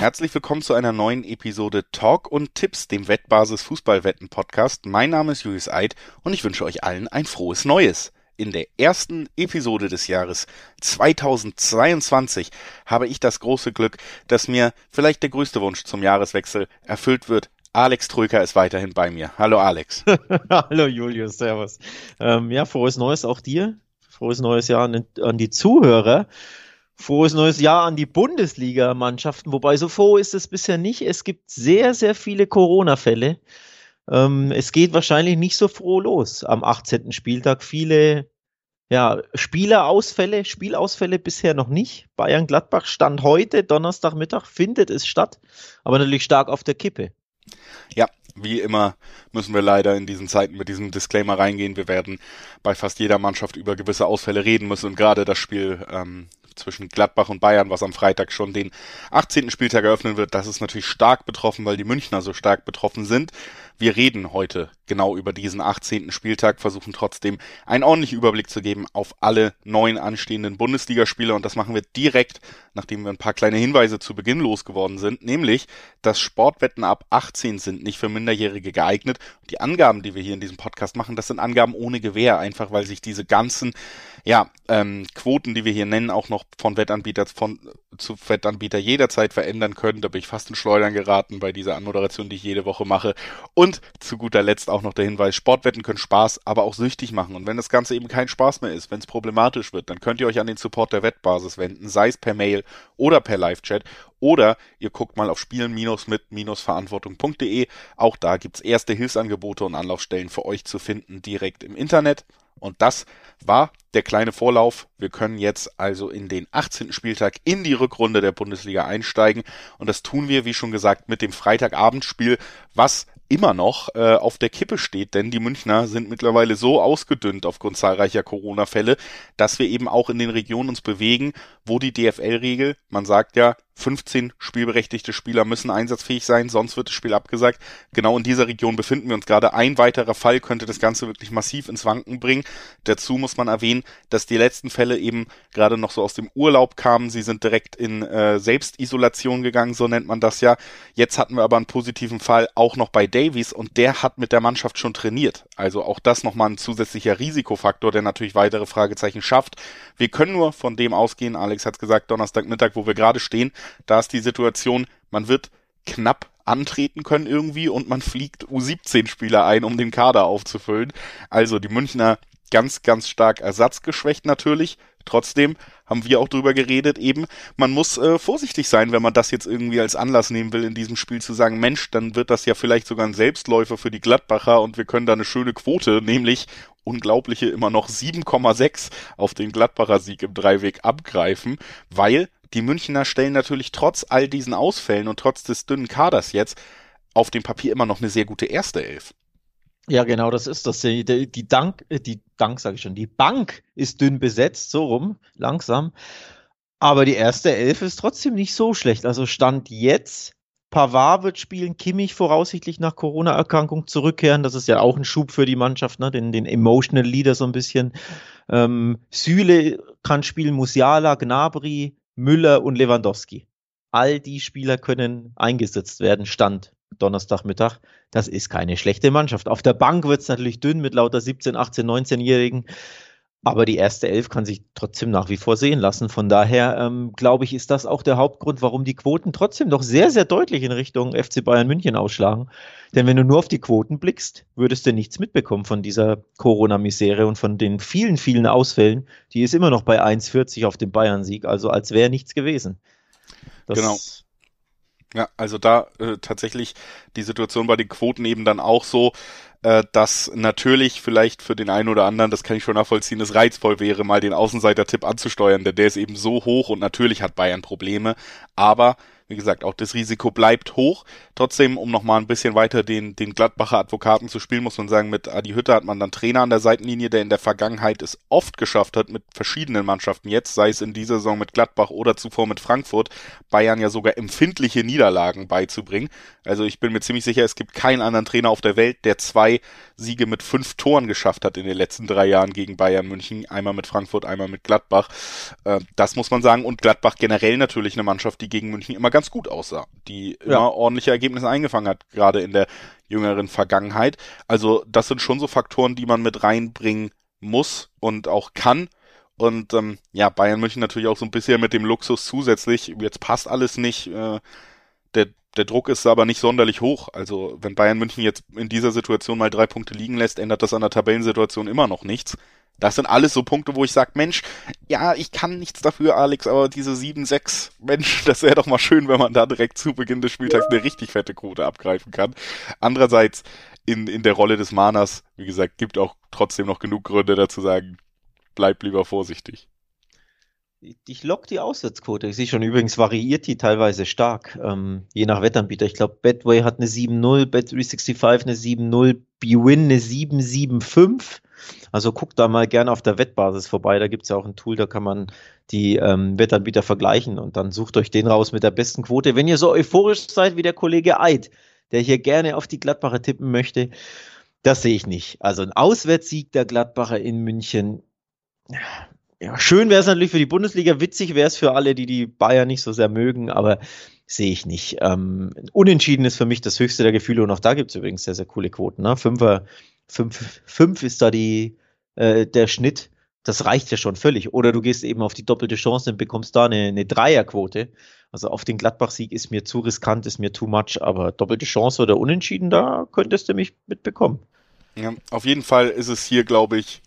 Herzlich willkommen zu einer neuen Episode Talk und Tipps, dem Wettbasis Fußballwetten Podcast. Mein Name ist Julius Eid und ich wünsche euch allen ein frohes Neues. In der ersten Episode des Jahres 2022 habe ich das große Glück, dass mir vielleicht der größte Wunsch zum Jahreswechsel erfüllt wird. Alex Trüker ist weiterhin bei mir. Hallo Alex. Hallo Julius, servus. Ähm, ja, frohes Neues auch dir. Frohes neues Jahr an die Zuhörer. Frohes neues Jahr an die Bundesliga-Mannschaften, wobei so froh ist es bisher nicht. Es gibt sehr, sehr viele Corona-Fälle. Ähm, es geht wahrscheinlich nicht so froh los am 18. Spieltag. Viele ja, Spielerausfälle, Spielausfälle bisher noch nicht. Bayern-Gladbach stand heute, Donnerstagmittag, findet es statt, aber natürlich stark auf der Kippe. Ja, wie immer müssen wir leider in diesen Zeiten mit diesem Disclaimer reingehen. Wir werden bei fast jeder Mannschaft über gewisse Ausfälle reden müssen und gerade das Spiel ähm, zwischen Gladbach und Bayern, was am Freitag schon den 18. Spieltag eröffnen wird, das ist natürlich stark betroffen, weil die Münchner so stark betroffen sind. Wir reden heute genau über diesen 18. Spieltag, versuchen trotzdem einen ordentlichen Überblick zu geben auf alle neun anstehenden Bundesligaspiele und das machen wir direkt, nachdem wir ein paar kleine Hinweise zu Beginn losgeworden sind, nämlich, dass Sportwetten ab 18 sind nicht für Minderjährige geeignet. Die Angaben, die wir hier in diesem Podcast machen, das sind Angaben ohne Gewähr, einfach weil sich diese ganzen ja, ähm, Quoten, die wir hier nennen, auch noch von Wettanbieter von zu Wettanbieter jederzeit verändern können. Da bin ich fast in Schleudern geraten bei dieser Anmoderation, die ich jede Woche mache. Und zu guter Letzt auch noch der Hinweis, Sportwetten können Spaß, aber auch süchtig machen. Und wenn das Ganze eben kein Spaß mehr ist, wenn es problematisch wird, dann könnt ihr euch an den Support der Wettbasis wenden, sei es per Mail oder per Live-Chat. Oder ihr guckt mal auf spielen-mit-verantwortung.de. Auch da gibt's erste Hilfsangebote und Anlaufstellen für euch zu finden direkt im Internet. Und das war der kleine Vorlauf. Wir können jetzt also in den 18. Spieltag in die Rückrunde der Bundesliga einsteigen. Und das tun wir, wie schon gesagt, mit dem Freitagabendspiel, was immer noch äh, auf der Kippe steht, denn die Münchner sind mittlerweile so ausgedünnt aufgrund zahlreicher Corona-Fälle, dass wir eben auch in den Regionen uns bewegen, wo die DFL-Regel, man sagt ja, 15 spielberechtigte Spieler müssen einsatzfähig sein, sonst wird das Spiel abgesagt. Genau in dieser Region befinden wir uns gerade. Ein weiterer Fall könnte das Ganze wirklich massiv ins Wanken bringen. Dazu muss man erwähnen, dass die letzten Fälle eben gerade noch so aus dem Urlaub kamen. Sie sind direkt in äh, Selbstisolation gegangen, so nennt man das ja. Jetzt hatten wir aber einen positiven Fall auch noch bei Davies und der hat mit der Mannschaft schon trainiert. Also auch das nochmal ein zusätzlicher Risikofaktor, der natürlich weitere Fragezeichen schafft. Wir können nur von dem ausgehen, Alex hat gesagt, Donnerstagmittag, wo wir gerade stehen, da ist die Situation, man wird knapp antreten können irgendwie und man fliegt U17-Spieler ein, um den Kader aufzufüllen. Also die Münchner ganz, ganz stark ersatzgeschwächt natürlich. Trotzdem haben wir auch drüber geredet, eben, man muss äh, vorsichtig sein, wenn man das jetzt irgendwie als Anlass nehmen will, in diesem Spiel zu sagen, Mensch, dann wird das ja vielleicht sogar ein Selbstläufer für die Gladbacher und wir können da eine schöne Quote, nämlich unglaubliche immer noch 7,6 auf den Gladbacher Sieg im Dreiweg abgreifen, weil die Münchner stellen natürlich trotz all diesen Ausfällen und trotz des dünnen Kaders jetzt auf dem Papier immer noch eine sehr gute erste Elf. Ja, genau, das ist das. Die, die Dank, äh, die Dank sage ich schon, die Bank ist dünn besetzt, so rum, langsam. Aber die erste Elf ist trotzdem nicht so schlecht. Also Stand jetzt, Pavard wird spielen, Kimmich voraussichtlich nach Corona-Erkrankung zurückkehren. Das ist ja auch ein Schub für die Mannschaft, ne? den, den Emotional Leader so ein bisschen. Ähm, Süle kann spielen, Musiala, Gnabry, Müller und Lewandowski. All die Spieler können eingesetzt werden, Stand Donnerstagmittag. Das ist keine schlechte Mannschaft. Auf der Bank wird es natürlich dünn mit lauter 17, 18, 19-Jährigen. Aber die erste Elf kann sich trotzdem nach wie vor sehen lassen. Von daher ähm, glaube ich, ist das auch der Hauptgrund, warum die Quoten trotzdem doch sehr, sehr deutlich in Richtung FC Bayern München ausschlagen. Denn wenn du nur auf die Quoten blickst, würdest du nichts mitbekommen von dieser Corona-Misere und von den vielen, vielen Ausfällen. Die ist immer noch bei 1,40 auf dem Bayern-Sieg, also als wäre nichts gewesen. Das genau. Ja, also da äh, tatsächlich die Situation bei den Quoten eben dann auch so, äh, dass natürlich vielleicht für den einen oder anderen, das kann ich schon nachvollziehen, es reizvoll wäre, mal den Außenseiter-Tipp anzusteuern, denn der ist eben so hoch und natürlich hat Bayern Probleme, aber wie gesagt, auch das Risiko bleibt hoch. Trotzdem, um nochmal ein bisschen weiter den, den Gladbacher Advokaten zu spielen, muss man sagen, mit Adi Hütter hat man dann Trainer an der Seitenlinie, der in der Vergangenheit es oft geschafft hat, mit verschiedenen Mannschaften jetzt, sei es in dieser Saison mit Gladbach oder zuvor mit Frankfurt, Bayern ja sogar empfindliche Niederlagen beizubringen. Also ich bin mir ziemlich sicher, es gibt keinen anderen Trainer auf der Welt, der zwei Siege mit fünf Toren geschafft hat in den letzten drei Jahren gegen Bayern München. Einmal mit Frankfurt, einmal mit Gladbach. Äh, das muss man sagen. Und Gladbach generell natürlich eine Mannschaft, die gegen München immer ganz gut aussah. Die immer ja. ordentliche Ergebnisse eingefangen hat, gerade in der jüngeren Vergangenheit. Also das sind schon so Faktoren, die man mit reinbringen muss und auch kann. Und ähm, ja, Bayern München natürlich auch so ein bisschen mit dem Luxus zusätzlich. Jetzt passt alles nicht. Äh, der, Druck ist aber nicht sonderlich hoch. Also wenn Bayern München jetzt in dieser Situation mal drei Punkte liegen lässt, ändert das an der Tabellensituation immer noch nichts. Das sind alles so Punkte, wo ich sage, Mensch, ja, ich kann nichts dafür, Alex, aber diese 7-6, Mensch, das wäre doch mal schön, wenn man da direkt zu Beginn des Spieltags eine richtig fette Quote abgreifen kann. Andererseits, in, in der Rolle des Manas, wie gesagt, gibt auch trotzdem noch genug Gründe dazu sagen, bleib lieber vorsichtig. Ich lock die Auswärtsquote. Ich sehe schon, übrigens variiert die teilweise stark, ähm, je nach Wettanbieter. Ich glaube, Betway hat eine 7-0, Bet365 eine 7-0, Bwin eine 7-7-5. Also guckt da mal gerne auf der Wettbasis vorbei. Da gibt es ja auch ein Tool, da kann man die ähm, Wettanbieter vergleichen und dann sucht euch den raus mit der besten Quote. Wenn ihr so euphorisch seid wie der Kollege Eid, der hier gerne auf die Gladbacher tippen möchte, das sehe ich nicht. Also ein Auswärtssieg der Gladbacher in München ja, schön wäre es natürlich für die Bundesliga, witzig wäre es für alle, die die Bayern nicht so sehr mögen, aber sehe ich nicht. Ähm, unentschieden ist für mich das höchste der Gefühle und auch da gibt es übrigens sehr, sehr coole Quoten. Ne? Fünfer, fünf, fünf ist da die, äh, der Schnitt. Das reicht ja schon völlig. Oder du gehst eben auf die doppelte Chance und bekommst da eine, eine Dreierquote. Also auf den Gladbach-Sieg ist mir zu riskant, ist mir too much, aber doppelte Chance oder unentschieden, da könntest du mich mitbekommen. Ja, auf jeden Fall ist es hier, glaube ich,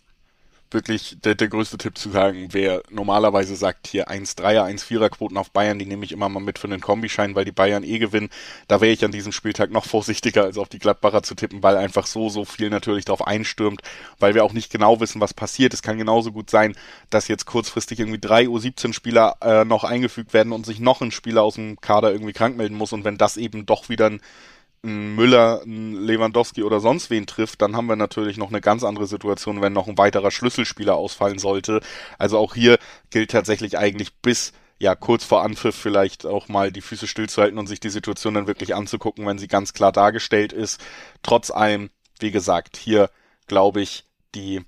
wirklich der, der größte Tipp zu sagen, wer normalerweise sagt, hier 1-3er, 1-4er Quoten auf Bayern, die nehme ich immer mal mit für einen Kombischein, weil die Bayern eh gewinnen. Da wäre ich an diesem Spieltag noch vorsichtiger, als auf die Gladbacher zu tippen, weil einfach so, so viel natürlich darauf einstürmt, weil wir auch nicht genau wissen, was passiert. Es kann genauso gut sein, dass jetzt kurzfristig irgendwie drei U17-Spieler äh, noch eingefügt werden und sich noch ein Spieler aus dem Kader irgendwie krank melden muss und wenn das eben doch wieder ein ein Müller, ein Lewandowski oder sonst wen trifft, dann haben wir natürlich noch eine ganz andere Situation, wenn noch ein weiterer Schlüsselspieler ausfallen sollte. Also auch hier gilt tatsächlich eigentlich bis ja kurz vor Anpfiff vielleicht auch mal die Füße stillzuhalten und sich die Situation dann wirklich anzugucken, wenn sie ganz klar dargestellt ist. Trotz allem, wie gesagt, hier glaube ich, die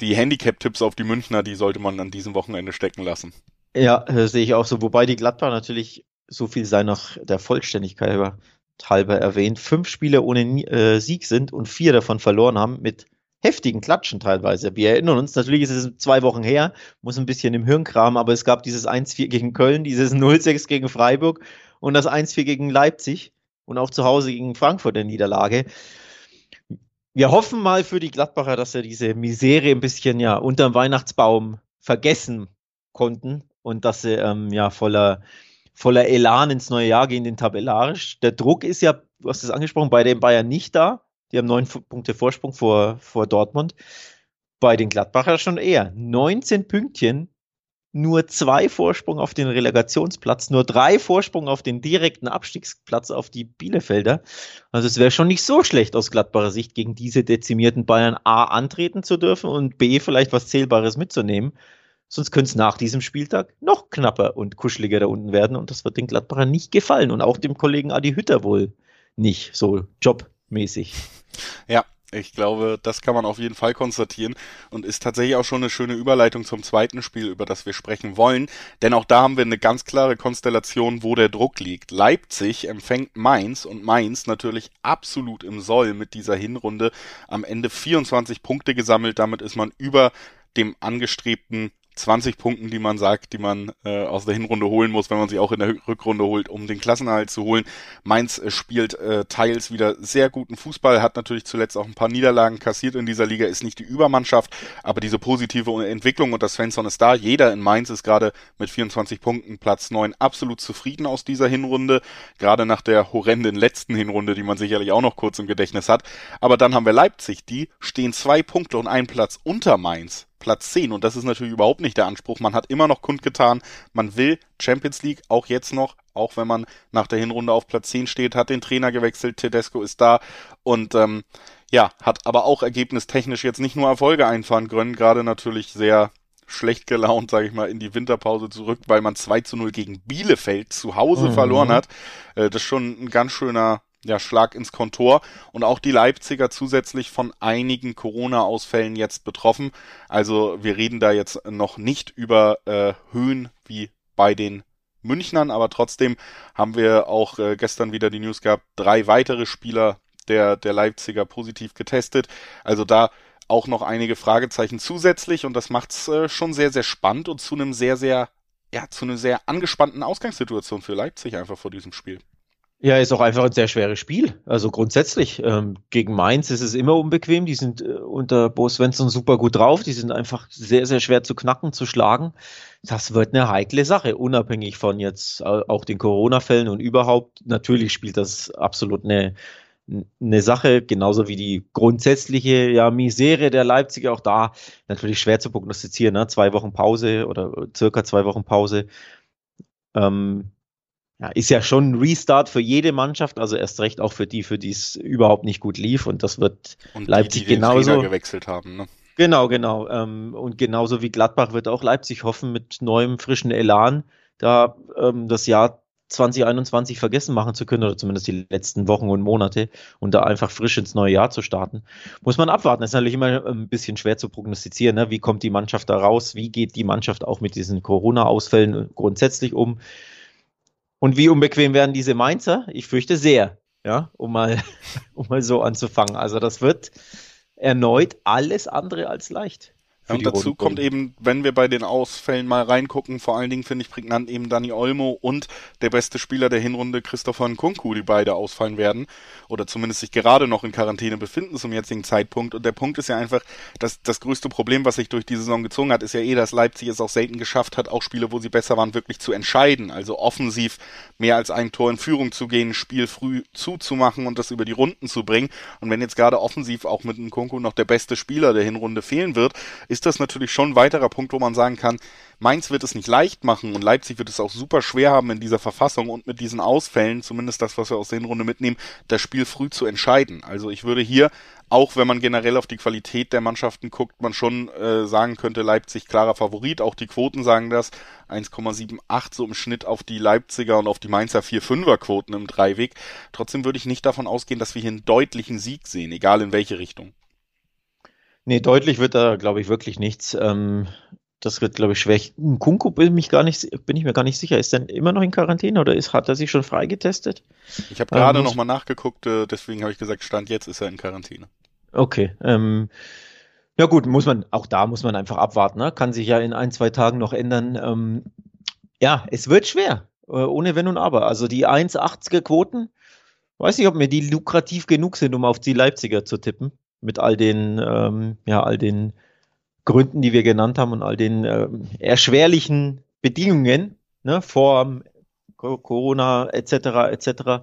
die Handicap-Tipps auf die Münchner, die sollte man an diesem Wochenende stecken lassen. Ja, sehe ich auch so. Wobei die Gladbach natürlich so viel sei nach der Vollständigkeit über halber erwähnt, fünf Spiele ohne äh, Sieg sind und vier davon verloren haben mit heftigen Klatschen teilweise. Wir erinnern uns, natürlich ist es zwei Wochen her, muss ein bisschen im Hirn kramen, aber es gab dieses 1-4 gegen Köln, dieses 0-6 gegen Freiburg und das 1-4 gegen Leipzig und auch zu Hause gegen Frankfurt der Niederlage. Wir hoffen mal für die Gladbacher, dass sie diese Misere ein bisschen ja unterm Weihnachtsbaum vergessen konnten und dass sie ähm, ja voller voller Elan ins neue Jahr gehen, den tabellarisch. Der Druck ist ja, du hast es angesprochen, bei den Bayern nicht da. Die haben neun Punkte Vorsprung vor, vor Dortmund. Bei den Gladbacher schon eher. 19 Pünktchen, nur zwei Vorsprung auf den Relegationsplatz, nur drei Vorsprung auf den direkten Abstiegsplatz auf die Bielefelder. Also es wäre schon nicht so schlecht aus Gladbacher Sicht, gegen diese dezimierten Bayern A antreten zu dürfen und B vielleicht was Zählbares mitzunehmen. Sonst könnte es nach diesem Spieltag noch knapper und kuscheliger da unten werden und das wird den Gladbacher nicht gefallen und auch dem Kollegen Adi Hütter wohl nicht, so jobmäßig. Ja, ich glaube, das kann man auf jeden Fall konstatieren und ist tatsächlich auch schon eine schöne Überleitung zum zweiten Spiel, über das wir sprechen wollen. Denn auch da haben wir eine ganz klare Konstellation, wo der Druck liegt. Leipzig empfängt Mainz und Mainz natürlich absolut im Soll mit dieser Hinrunde. Am Ende 24 Punkte gesammelt, damit ist man über dem angestrebten 20 Punkten, die man sagt, die man äh, aus der Hinrunde holen muss, wenn man sie auch in der Rückrunde holt, um den Klassenerhalt zu holen. Mainz äh, spielt äh, teils wieder sehr guten Fußball, hat natürlich zuletzt auch ein paar Niederlagen kassiert in dieser Liga, ist nicht die Übermannschaft, aber diese positive Entwicklung und das Svensson ist da. Jeder in Mainz ist gerade mit 24 Punkten Platz 9 absolut zufrieden aus dieser Hinrunde, gerade nach der horrenden letzten Hinrunde, die man sicherlich auch noch kurz im Gedächtnis hat. Aber dann haben wir Leipzig, die stehen zwei Punkte und einen Platz unter Mainz Platz 10. Und das ist natürlich überhaupt nicht der Anspruch. Man hat immer noch kundgetan, man will Champions League, auch jetzt noch, auch wenn man nach der Hinrunde auf Platz 10 steht, hat den Trainer gewechselt, Tedesco ist da und ähm, ja, hat aber auch ergebnistechnisch jetzt nicht nur Erfolge einfahren können, gerade natürlich sehr schlecht gelaunt, sage ich mal, in die Winterpause zurück, weil man 2 zu 0 gegen Bielefeld zu Hause mhm. verloren hat. Äh, das ist schon ein ganz schöner ja, Schlag ins Kontor und auch die Leipziger zusätzlich von einigen Corona-Ausfällen jetzt betroffen. Also wir reden da jetzt noch nicht über äh, Höhen wie bei den Münchnern, aber trotzdem haben wir auch äh, gestern wieder die News gehabt, drei weitere Spieler der, der Leipziger positiv getestet. Also da auch noch einige Fragezeichen zusätzlich und das macht's äh, schon sehr, sehr spannend und zu einem sehr, sehr, ja, zu einer sehr angespannten Ausgangssituation für Leipzig einfach vor diesem Spiel. Ja, ist auch einfach ein sehr schweres Spiel. Also grundsätzlich, ähm, gegen Mainz ist es immer unbequem. Die sind äh, unter Bo Svensson super gut drauf. Die sind einfach sehr, sehr schwer zu knacken, zu schlagen. Das wird eine heikle Sache, unabhängig von jetzt auch den Corona-Fällen und überhaupt. Natürlich spielt das absolut eine, eine Sache, genauso wie die grundsätzliche ja, Misere der Leipziger, auch da natürlich schwer zu prognostizieren. Ne? Zwei Wochen Pause oder circa zwei Wochen Pause. Ähm, ja, ist ja schon ein Restart für jede Mannschaft, also erst recht auch für die, für die es überhaupt nicht gut lief. Und das wird und Leipzig die, die genauso. Den gewechselt haben, ne? Genau, genau. Ähm, und genauso wie Gladbach wird auch Leipzig hoffen, mit neuem, frischen Elan da ähm, das Jahr 2021 vergessen machen zu können, oder zumindest die letzten Wochen und Monate, und da einfach frisch ins neue Jahr zu starten. Muss man abwarten. Das ist natürlich immer ein bisschen schwer zu prognostizieren. Ne? Wie kommt die Mannschaft da raus? Wie geht die Mannschaft auch mit diesen Corona-Ausfällen grundsätzlich um? Und wie unbequem werden diese Mainzer? Ich fürchte sehr, ja, um mal, um mal so anzufangen. Also das wird erneut alles andere als leicht. Ja, und dazu kommt eben, wenn wir bei den Ausfällen mal reingucken, vor allen Dingen finde ich prägnant eben Dani Olmo und der beste Spieler der Hinrunde Christopher Nkunku, die beide ausfallen werden oder zumindest sich gerade noch in Quarantäne befinden zum jetzigen Zeitpunkt. Und der Punkt ist ja einfach, dass das größte Problem, was sich durch die Saison gezogen hat, ist ja eh, dass Leipzig es auch selten geschafft hat, auch Spiele, wo sie besser waren, wirklich zu entscheiden. Also offensiv mehr als ein Tor in Führung zu gehen, Spiel früh zuzumachen und das über die Runden zu bringen. Und wenn jetzt gerade offensiv auch mit Nkunku noch der beste Spieler der Hinrunde fehlen wird, ist ist das natürlich schon ein weiterer Punkt, wo man sagen kann, Mainz wird es nicht leicht machen und Leipzig wird es auch super schwer haben in dieser Verfassung und mit diesen Ausfällen, zumindest das, was wir aus der Hinrunde mitnehmen, das Spiel früh zu entscheiden. Also ich würde hier, auch wenn man generell auf die Qualität der Mannschaften guckt, man schon äh, sagen könnte, Leipzig klarer Favorit. Auch die Quoten sagen das. 1,78 so im Schnitt auf die Leipziger und auf die Mainzer 4-5er Quoten im Dreiweg. Trotzdem würde ich nicht davon ausgehen, dass wir hier einen deutlichen Sieg sehen, egal in welche Richtung. Nee, deutlich wird da, glaube ich, wirklich nichts. Ähm, das wird, glaube ich, schwer. Kunku bin, mich gar nicht, bin ich mir gar nicht sicher. Ist denn immer noch in Quarantäne oder ist, hat er sich schon freigetestet? Ich habe gerade ähm, nochmal nachgeguckt, äh, deswegen habe ich gesagt, Stand jetzt ist er in Quarantäne. Okay. Ähm, ja gut, muss man, auch da muss man einfach abwarten. Ne? Kann sich ja in ein, zwei Tagen noch ändern. Ähm, ja, es wird schwer, äh, ohne Wenn und Aber. Also die 1,80er Quoten, weiß nicht, ob mir die lukrativ genug sind, um auf die Leipziger zu tippen mit all den, ähm, ja, all den Gründen, die wir genannt haben und all den ähm, erschwerlichen Bedingungen, ne, vor Corona etc. etc.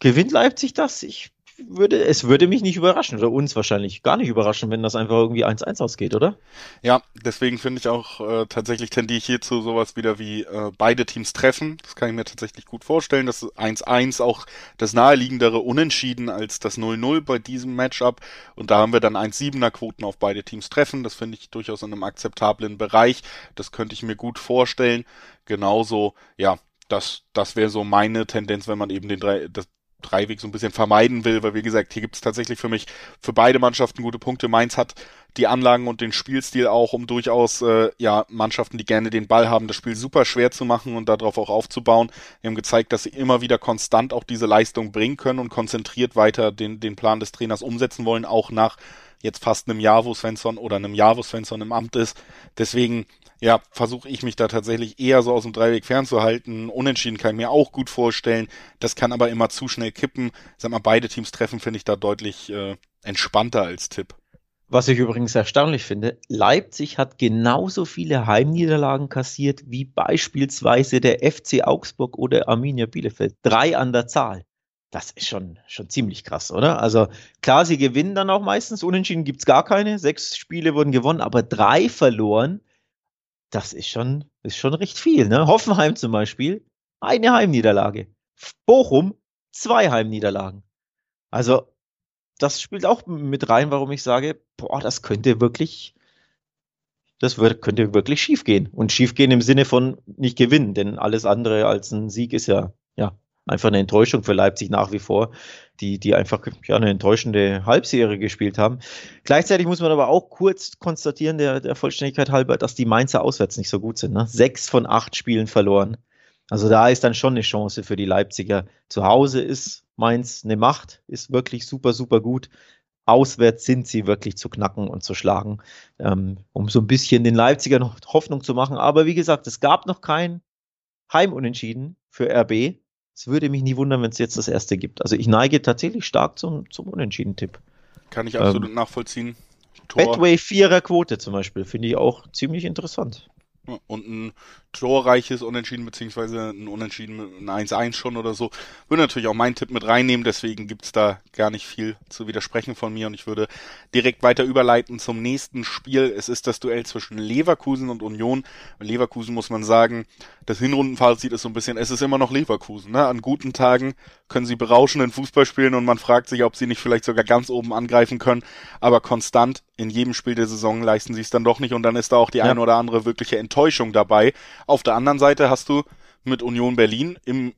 Gewinnt Leipzig das? Ich würde, es würde mich nicht überraschen oder uns wahrscheinlich gar nicht überraschen, wenn das einfach irgendwie 1-1 ausgeht, oder? Ja, deswegen finde ich auch äh, tatsächlich tendiere ich hierzu sowas wieder wie äh, beide Teams treffen. Das kann ich mir tatsächlich gut vorstellen. Das 1-1 auch das naheliegendere Unentschieden als das 0-0 bei diesem Matchup. Und da haben wir dann 1-7er Quoten auf beide Teams treffen. Das finde ich durchaus in einem akzeptablen Bereich. Das könnte ich mir gut vorstellen. Genauso, ja, das, das wäre so meine Tendenz, wenn man eben den drei, das, Dreiweg so ein bisschen vermeiden will, weil wie gesagt, hier gibt es tatsächlich für mich für beide Mannschaften gute Punkte. Mainz hat die Anlagen und den Spielstil auch, um durchaus äh, ja Mannschaften, die gerne den Ball haben, das Spiel super schwer zu machen und darauf auch aufzubauen. Wir haben gezeigt, dass sie immer wieder konstant auch diese Leistung bringen können und konzentriert weiter den, den Plan des Trainers umsetzen wollen, auch nach jetzt fast einem Jahr, wo Svensson oder einem Jahr, wo Svensson im Amt ist. Deswegen ja, versuche ich mich da tatsächlich eher so aus dem Dreiweg fernzuhalten. Unentschieden kann ich mir auch gut vorstellen. Das kann aber immer zu schnell kippen. Sag mal, beide Teams treffen finde ich da deutlich äh, entspannter als Tipp. Was ich übrigens erstaunlich finde, Leipzig hat genauso viele Heimniederlagen kassiert wie beispielsweise der FC Augsburg oder Arminia Bielefeld. Drei an der Zahl. Das ist schon, schon ziemlich krass, oder? Also klar, sie gewinnen dann auch meistens. Unentschieden gibt es gar keine. Sechs Spiele wurden gewonnen, aber drei verloren das ist schon, ist schon recht viel. Ne? Hoffenheim zum Beispiel, eine Heimniederlage. Bochum, zwei Heimniederlagen. Also, das spielt auch mit rein, warum ich sage, boah, das könnte wirklich, das wird, könnte wirklich schief gehen. Und schief gehen im Sinne von nicht gewinnen, denn alles andere als ein Sieg ist ja, ja, einfach eine Enttäuschung für Leipzig nach wie vor, die, die einfach ja, eine enttäuschende Halbserie gespielt haben. Gleichzeitig muss man aber auch kurz konstatieren, der, der Vollständigkeit halber, dass die Mainzer auswärts nicht so gut sind. Ne? Sechs von acht Spielen verloren. Also da ist dann schon eine Chance für die Leipziger. Zu Hause ist Mainz eine Macht, ist wirklich super, super gut. Auswärts sind sie wirklich zu knacken und zu schlagen, ähm, um so ein bisschen den Leipziger noch Hoffnung zu machen. Aber wie gesagt, es gab noch kein Heimunentschieden für RB. Es würde mich nie wundern, wenn es jetzt das erste gibt. Also ich neige tatsächlich stark zum, zum Unentschieden-Tipp. Kann ich absolut ähm, nachvollziehen. Tor. Betway Vierer Quote zum Beispiel finde ich auch ziemlich interessant. Und ein torreiches Unentschieden, beziehungsweise ein Unentschieden ein 1-1 schon oder so, würde natürlich auch meinen Tipp mit reinnehmen, deswegen gibt's da gar nicht viel zu widersprechen von mir und ich würde direkt weiter überleiten zum nächsten Spiel. Es ist das Duell zwischen Leverkusen und Union. Leverkusen muss man sagen, das Hinrundenfazit ist so ein bisschen, es ist immer noch Leverkusen. Ne? An guten Tagen können sie berauschenden Fußball spielen und man fragt sich, ob sie nicht vielleicht sogar ganz oben angreifen können, aber konstant in jedem Spiel der Saison leisten sie es dann doch nicht und dann ist da auch die ja. eine oder andere wirkliche Enttäuschung dabei. Auf der anderen Seite hast du mit Union Berlin im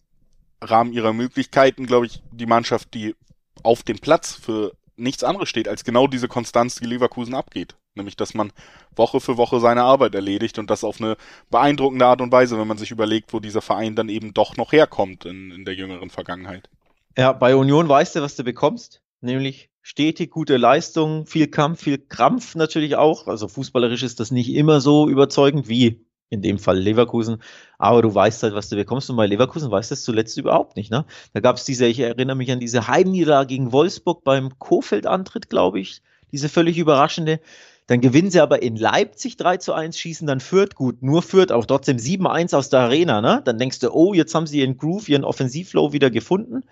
Rahmen ihrer Möglichkeiten, glaube ich, die Mannschaft, die auf dem Platz für nichts anderes steht, als genau diese Konstanz, die Leverkusen abgeht. Nämlich, dass man Woche für Woche seine Arbeit erledigt und das auf eine beeindruckende Art und Weise, wenn man sich überlegt, wo dieser Verein dann eben doch noch herkommt in, in der jüngeren Vergangenheit. Ja, bei Union weißt du, was du bekommst, nämlich stetig gute Leistung, viel Kampf, viel Krampf natürlich auch. Also fußballerisch ist das nicht immer so überzeugend wie in dem Fall Leverkusen. Aber du weißt halt, was du bekommst. Und bei Leverkusen weißt du es zuletzt überhaupt nicht. Ne? Da gab es diese, ich erinnere mich an diese Heimniederlage gegen Wolfsburg beim Kofeld-Antritt, glaube ich. Diese völlig überraschende. Dann gewinnen sie aber in Leipzig 3 zu 1, schießen dann Fürth gut, nur Fürth, auch trotzdem 7-1 aus der Arena, ne? Dann denkst du, oh, jetzt haben sie ihren Groove, ihren Offensivflow wieder gefunden. Und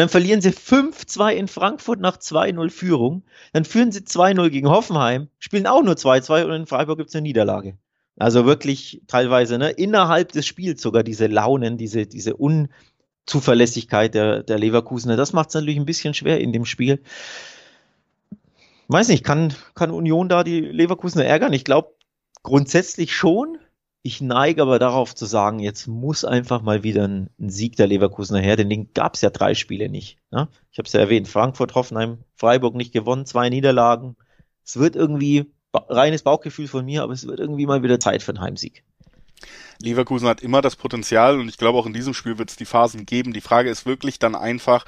dann verlieren sie 5-2 in Frankfurt nach 2-0 Führung. Dann führen sie 2-0 gegen Hoffenheim, spielen auch nur 2-2 und in Freiburg gibt es eine Niederlage. Also wirklich teilweise, ne, innerhalb des Spiels sogar diese Launen, diese, diese Unzuverlässigkeit der, der Leverkusener, das macht es natürlich ein bisschen schwer in dem Spiel. Weiß nicht, kann, kann Union da die Leverkusener ärgern? Ich glaube grundsätzlich schon. Ich neige aber darauf zu sagen, jetzt muss einfach mal wieder ein, ein Sieg der Leverkusener her, denn den gab es ja drei Spiele nicht. Ne? Ich habe es ja erwähnt, Frankfurt, Hoffenheim, Freiburg nicht gewonnen, zwei Niederlagen. Es wird irgendwie reines Bauchgefühl von mir, aber es wird irgendwie mal wieder Zeit für einen Heimsieg. Leverkusen hat immer das Potenzial und ich glaube auch in diesem Spiel wird es die Phasen geben. Die Frage ist wirklich dann einfach,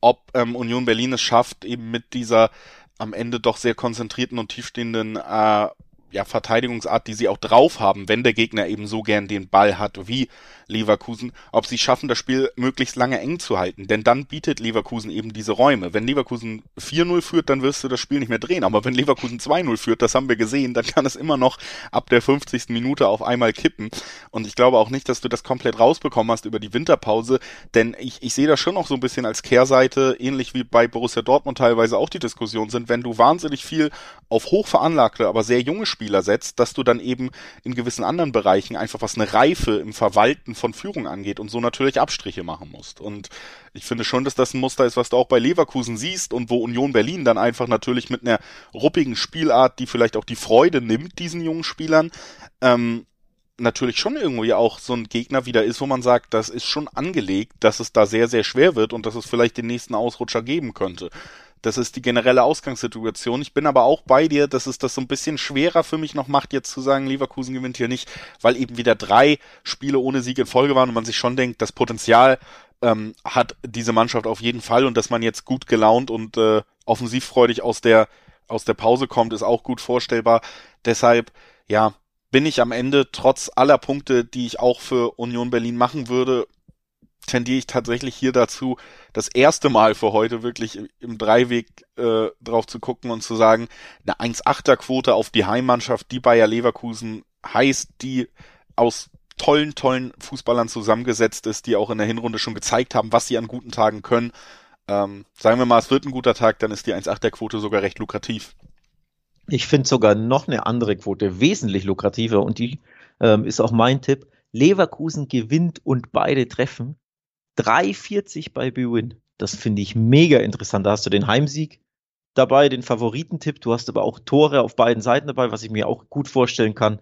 ob ähm, Union Berlin es schafft, eben mit dieser am Ende doch sehr konzentrierten und tiefstehenden äh, ja, Verteidigungsart, die sie auch drauf haben, wenn der Gegner eben so gern den Ball hat wie Leverkusen, ob sie schaffen, das Spiel möglichst lange eng zu halten. Denn dann bietet Leverkusen eben diese Räume. Wenn Leverkusen 4-0 führt, dann wirst du das Spiel nicht mehr drehen. Aber wenn Leverkusen 2-0 führt, das haben wir gesehen, dann kann es immer noch ab der 50. Minute auf einmal kippen. Und ich glaube auch nicht, dass du das komplett rausbekommen hast über die Winterpause. Denn ich, ich sehe das schon noch so ein bisschen als Kehrseite, ähnlich wie bei Borussia Dortmund teilweise auch die Diskussion sind, wenn du wahnsinnig viel auf hochveranlagte, aber sehr junge Spieler setzt, dass du dann eben in gewissen anderen Bereichen einfach was eine Reife im Verwalten von Führung angeht und so natürlich Abstriche machen musst. Und ich finde schon, dass das ein Muster ist, was du auch bei Leverkusen siehst und wo Union Berlin dann einfach natürlich mit einer ruppigen Spielart, die vielleicht auch die Freude nimmt, diesen jungen Spielern, ähm, natürlich schon irgendwie auch so ein Gegner wieder ist, wo man sagt, das ist schon angelegt, dass es da sehr, sehr schwer wird und dass es vielleicht den nächsten Ausrutscher geben könnte. Das ist die generelle Ausgangssituation. Ich bin aber auch bei dir, dass es das so ein bisschen schwerer für mich noch macht, jetzt zu sagen, Leverkusen gewinnt hier nicht, weil eben wieder drei Spiele ohne Sieg in Folge waren und man sich schon denkt, das Potenzial ähm, hat diese Mannschaft auf jeden Fall und dass man jetzt gut gelaunt und äh, offensivfreudig aus der aus der Pause kommt, ist auch gut vorstellbar. Deshalb, ja, bin ich am Ende trotz aller Punkte, die ich auch für Union Berlin machen würde, tendiere ich tatsächlich hier dazu, das erste Mal für heute wirklich im Dreiweg äh, drauf zu gucken und zu sagen, eine 1-8er Quote auf die Heimmannschaft, die Bayer Leverkusen heißt, die aus tollen, tollen Fußballern zusammengesetzt ist, die auch in der Hinrunde schon gezeigt haben, was sie an guten Tagen können. Ähm, sagen wir mal, es wird ein guter Tag, dann ist die 1-8er Quote sogar recht lukrativ. Ich finde sogar noch eine andere Quote wesentlich lukrativer und die ähm, ist auch mein Tipp. Leverkusen gewinnt und beide treffen. 3,40 bei Bwin. Das finde ich mega interessant. Da hast du den Heimsieg dabei, den Favoritentipp. Du hast aber auch Tore auf beiden Seiten dabei, was ich mir auch gut vorstellen kann.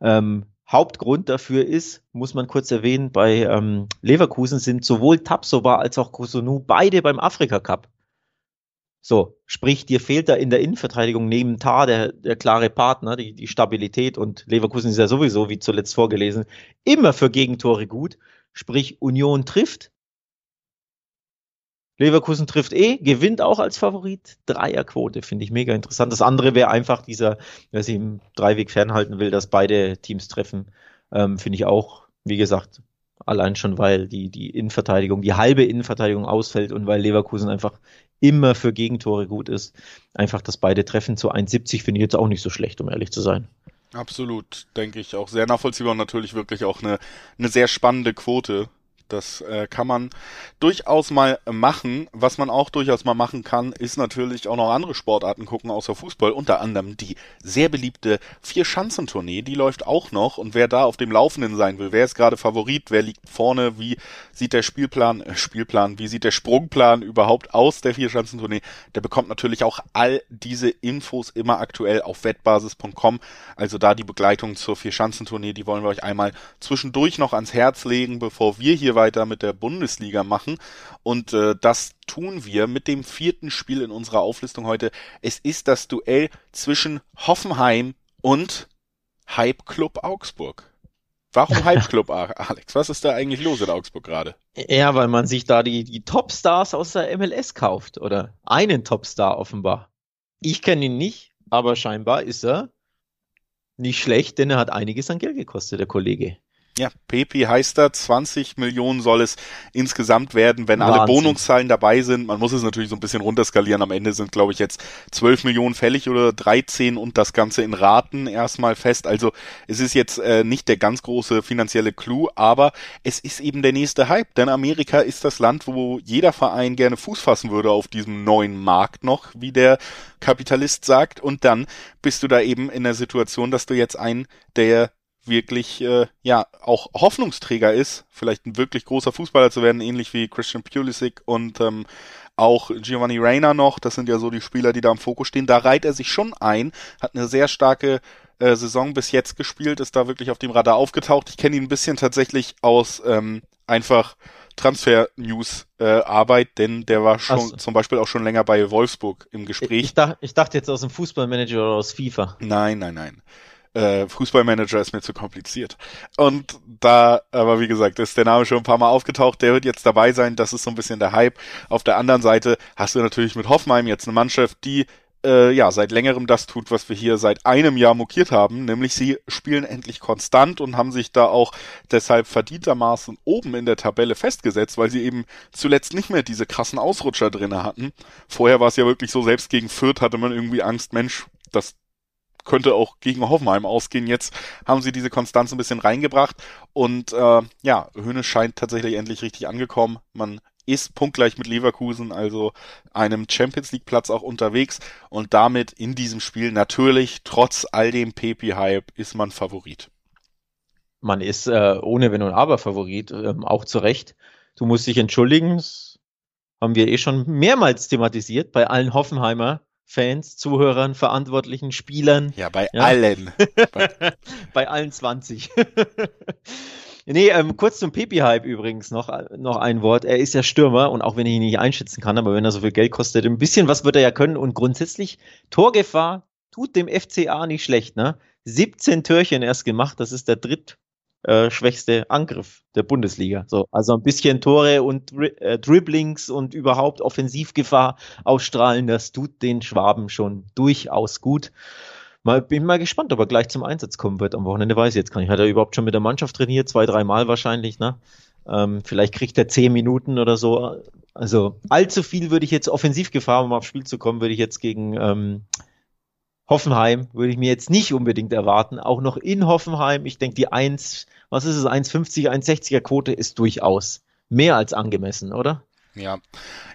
Ähm, Hauptgrund dafür ist, muss man kurz erwähnen, bei ähm, Leverkusen sind sowohl Tapsoba als auch Kusunu beide beim Afrika Cup. So, sprich, dir fehlt da in der Innenverteidigung neben Tar der, der klare Partner, die, die Stabilität und Leverkusen ist ja sowieso, wie zuletzt vorgelesen, immer für Gegentore gut. Sprich, Union trifft. Leverkusen trifft eh, gewinnt auch als Favorit. Dreierquote finde ich mega interessant. Das andere wäre einfach dieser, wer sich im Dreiweg fernhalten will, dass beide Teams treffen. Ähm, finde ich auch, wie gesagt, allein schon, weil die, die Innenverteidigung, die halbe Innenverteidigung ausfällt und weil Leverkusen einfach immer für Gegentore gut ist. Einfach, dass beide treffen zu 1,70 finde ich jetzt auch nicht so schlecht, um ehrlich zu sein. Absolut, denke ich auch sehr nachvollziehbar und natürlich wirklich auch eine, eine sehr spannende Quote, das äh, kann man durchaus mal machen. Was man auch durchaus mal machen kann, ist natürlich auch noch andere Sportarten gucken, außer Fußball. Unter anderem die sehr beliebte Vier-Schanzentournee, die läuft auch noch. Und wer da auf dem Laufenden sein will, wer ist gerade Favorit, wer liegt vorne, wie sieht der Spielplan, äh, Spielplan, wie sieht der Sprungplan überhaupt aus der Vier-Schanzentournee, der bekommt natürlich auch all diese Infos immer aktuell auf wettbasis.com. Also da die Begleitung zur Vier-Schanzentournee, die wollen wir euch einmal zwischendurch noch ans Herz legen, bevor wir hier weiter mit der Bundesliga machen. Und äh, das tun wir mit dem vierten Spiel in unserer Auflistung heute. Es ist das Duell zwischen Hoffenheim und Hype Club Augsburg. Warum Hype Club, Alex? Was ist da eigentlich los in Augsburg gerade? Ja, weil man sich da die, die Topstars aus der MLS kauft. Oder einen Topstar offenbar. Ich kenne ihn nicht, aber scheinbar ist er nicht schlecht, denn er hat einiges an Geld gekostet, der Kollege. Ja, Pepi heißt da, 20 Millionen soll es insgesamt werden, wenn Wahnsinn. alle Bonungszahlen dabei sind. Man muss es natürlich so ein bisschen runterskalieren. Am Ende sind, glaube ich, jetzt 12 Millionen fällig oder 13 und das Ganze in Raten erstmal fest. Also es ist jetzt äh, nicht der ganz große finanzielle Clou, aber es ist eben der nächste Hype. Denn Amerika ist das Land, wo jeder Verein gerne Fuß fassen würde auf diesem neuen Markt noch, wie der Kapitalist sagt. Und dann bist du da eben in der Situation, dass du jetzt einen der wirklich äh, ja auch Hoffnungsträger ist, vielleicht ein wirklich großer Fußballer zu werden, ähnlich wie Christian Pulisic und ähm, auch Giovanni Reina noch. Das sind ja so die Spieler, die da im Fokus stehen. Da reiht er sich schon ein, hat eine sehr starke äh, Saison bis jetzt gespielt, ist da wirklich auf dem Radar aufgetaucht. Ich kenne ihn ein bisschen tatsächlich aus ähm, einfach Transfer-News äh, Arbeit, denn der war schon so. zum Beispiel auch schon länger bei Wolfsburg im Gespräch. Ich, dachte, ich dachte jetzt aus dem Fußballmanager oder aus FIFA. Nein, nein, nein äh, Fußballmanager ist mir zu kompliziert. Und da, aber wie gesagt, ist der Name schon ein paar Mal aufgetaucht, der wird jetzt dabei sein, das ist so ein bisschen der Hype. Auf der anderen Seite hast du natürlich mit Hoffenheim jetzt eine Mannschaft, die äh, ja seit längerem das tut, was wir hier seit einem Jahr mokiert haben, nämlich sie spielen endlich konstant und haben sich da auch deshalb verdientermaßen oben in der Tabelle festgesetzt, weil sie eben zuletzt nicht mehr diese krassen Ausrutscher drinne hatten. Vorher war es ja wirklich so, selbst gegen Fürth hatte man irgendwie Angst, Mensch, das könnte auch gegen Hoffenheim ausgehen. Jetzt haben sie diese Konstanz ein bisschen reingebracht und äh, ja, Höhne scheint tatsächlich endlich richtig angekommen. Man ist punktgleich mit Leverkusen, also einem Champions League Platz auch unterwegs und damit in diesem Spiel natürlich trotz all dem Pepi-Hype ist man Favorit. Man ist äh, ohne Wenn und Aber Favorit, äh, auch zu Recht. Du musst dich entschuldigen, das haben wir eh schon mehrmals thematisiert bei allen Hoffenheimer Fans, Zuhörern, Verantwortlichen, Spielern. Ja, bei ja. allen. bei allen 20. nee, ähm, kurz zum Pepi-Hype übrigens noch, noch ein Wort. Er ist ja Stürmer und auch wenn ich ihn nicht einschätzen kann, aber wenn er so viel Geld kostet, ein bisschen was wird er ja können und grundsätzlich Torgefahr tut dem FCA nicht schlecht, ne? 17 Türchen erst gemacht, das ist der dritt äh, schwächste Angriff der Bundesliga. So, also ein bisschen Tore und äh, Dribblings und überhaupt Offensivgefahr ausstrahlen, das tut den Schwaben schon durchaus gut. Mal, bin mal gespannt, ob er gleich zum Einsatz kommen wird. Am Wochenende weiß ich jetzt gar nicht. Hat er überhaupt schon mit der Mannschaft trainiert? Zwei, dreimal wahrscheinlich, ne? Ähm, vielleicht kriegt er zehn Minuten oder so. Also allzu viel würde ich jetzt Offensivgefahr, um aufs Spiel zu kommen, würde ich jetzt gegen ähm, Hoffenheim würde ich mir jetzt nicht unbedingt erwarten. Auch noch in Hoffenheim. Ich denke, die 1, was ist es, 1,50, 1,60er Quote ist durchaus mehr als angemessen, oder? Ja,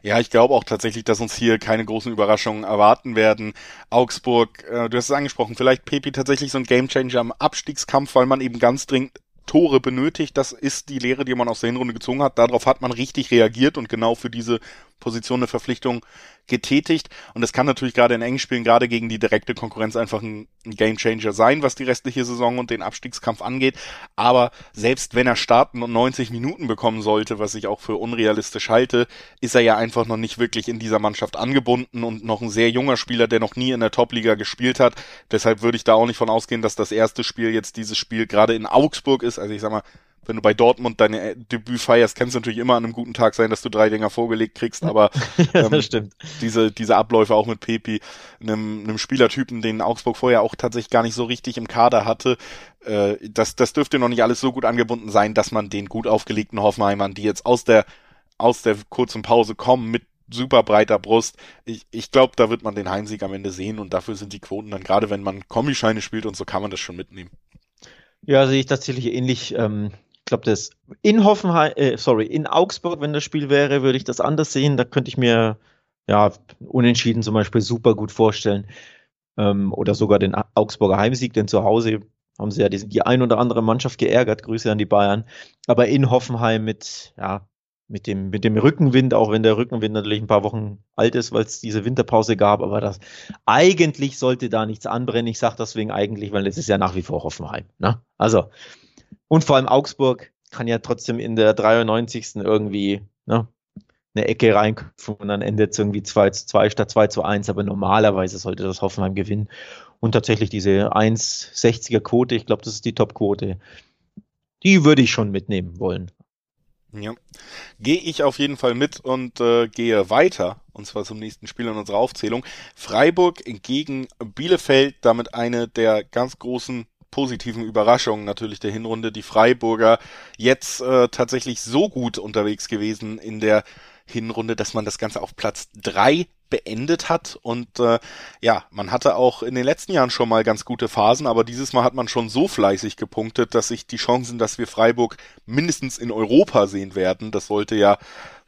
ja, ich glaube auch tatsächlich, dass uns hier keine großen Überraschungen erwarten werden. Augsburg, äh, du hast es angesprochen, vielleicht Pepi tatsächlich so ein Gamechanger im Abstiegskampf, weil man eben ganz dringend Tore benötigt. Das ist die Lehre, die man aus der Hinrunde gezogen hat. Darauf hat man richtig reagiert und genau für diese Position eine Verpflichtung getätigt. Und das kann natürlich gerade in engen Spielen, gerade gegen die direkte Konkurrenz einfach ein, ein Gamechanger sein, was die restliche Saison und den Abstiegskampf angeht. Aber selbst wenn er starten und 90 Minuten bekommen sollte, was ich auch für unrealistisch halte, ist er ja einfach noch nicht wirklich in dieser Mannschaft angebunden und noch ein sehr junger Spieler, der noch nie in der Top-Liga gespielt hat. Deshalb würde ich da auch nicht von ausgehen, dass das erste Spiel jetzt dieses Spiel gerade in Augsburg ist. Also ich sag mal, wenn du bei Dortmund deine äh, Debüt feierst, kann es natürlich immer an einem guten Tag sein, dass du drei Dinger vorgelegt kriegst, aber ja, ähm, stimmt. diese, diese Abläufe auch mit Pepi, einem, einem Spielertypen, den Augsburg vorher auch tatsächlich gar nicht so richtig im Kader hatte, äh, das, das dürfte noch nicht alles so gut angebunden sein, dass man den gut aufgelegten Hoffenheimern, die jetzt aus der, aus der kurzen Pause kommen, mit super breiter Brust. Ich, ich glaube, da wird man den Heimsieg am Ende sehen und dafür sind die Quoten dann, gerade wenn man Kombischeine spielt und so, kann man das schon mitnehmen. Ja, sehe ich tatsächlich ähnlich. Ähm, ich glaube, das in Hoffenheim, äh, sorry, in Augsburg, wenn das Spiel wäre, würde ich das anders sehen. Da könnte ich mir ja unentschieden zum Beispiel super gut vorstellen. Ähm, oder sogar den Augsburger Heimsieg, denn zu Hause haben sie ja die, die ein oder andere Mannschaft geärgert. Grüße an die Bayern. Aber in Hoffenheim mit, ja, mit dem, mit dem Rückenwind, auch wenn der Rückenwind natürlich ein paar Wochen alt ist, weil es diese Winterpause gab, aber das eigentlich sollte da nichts anbrennen. Ich sage deswegen eigentlich, weil es ist ja nach wie vor Hoffenheim. Ne? Also und vor allem Augsburg kann ja trotzdem in der 93. irgendwie ne, eine Ecke reinköpfen und dann endet es irgendwie 2 zu 2 statt 2 zu 1. Aber normalerweise sollte das Hoffenheim gewinnen. Und tatsächlich diese 1,60er Quote, ich glaube, das ist die Top-Quote, die würde ich schon mitnehmen wollen. Ja. Gehe ich auf jeden Fall mit und äh, gehe weiter, und zwar zum nächsten Spiel in unserer Aufzählung. Freiburg gegen Bielefeld, damit eine der ganz großen positiven Überraschungen natürlich der Hinrunde. Die Freiburger jetzt äh, tatsächlich so gut unterwegs gewesen in der Hinrunde, dass man das Ganze auf Platz drei beendet hat. Und äh, ja, man hatte auch in den letzten Jahren schon mal ganz gute Phasen, aber dieses Mal hat man schon so fleißig gepunktet, dass sich die Chancen, dass wir Freiburg mindestens in Europa sehen werden, das sollte ja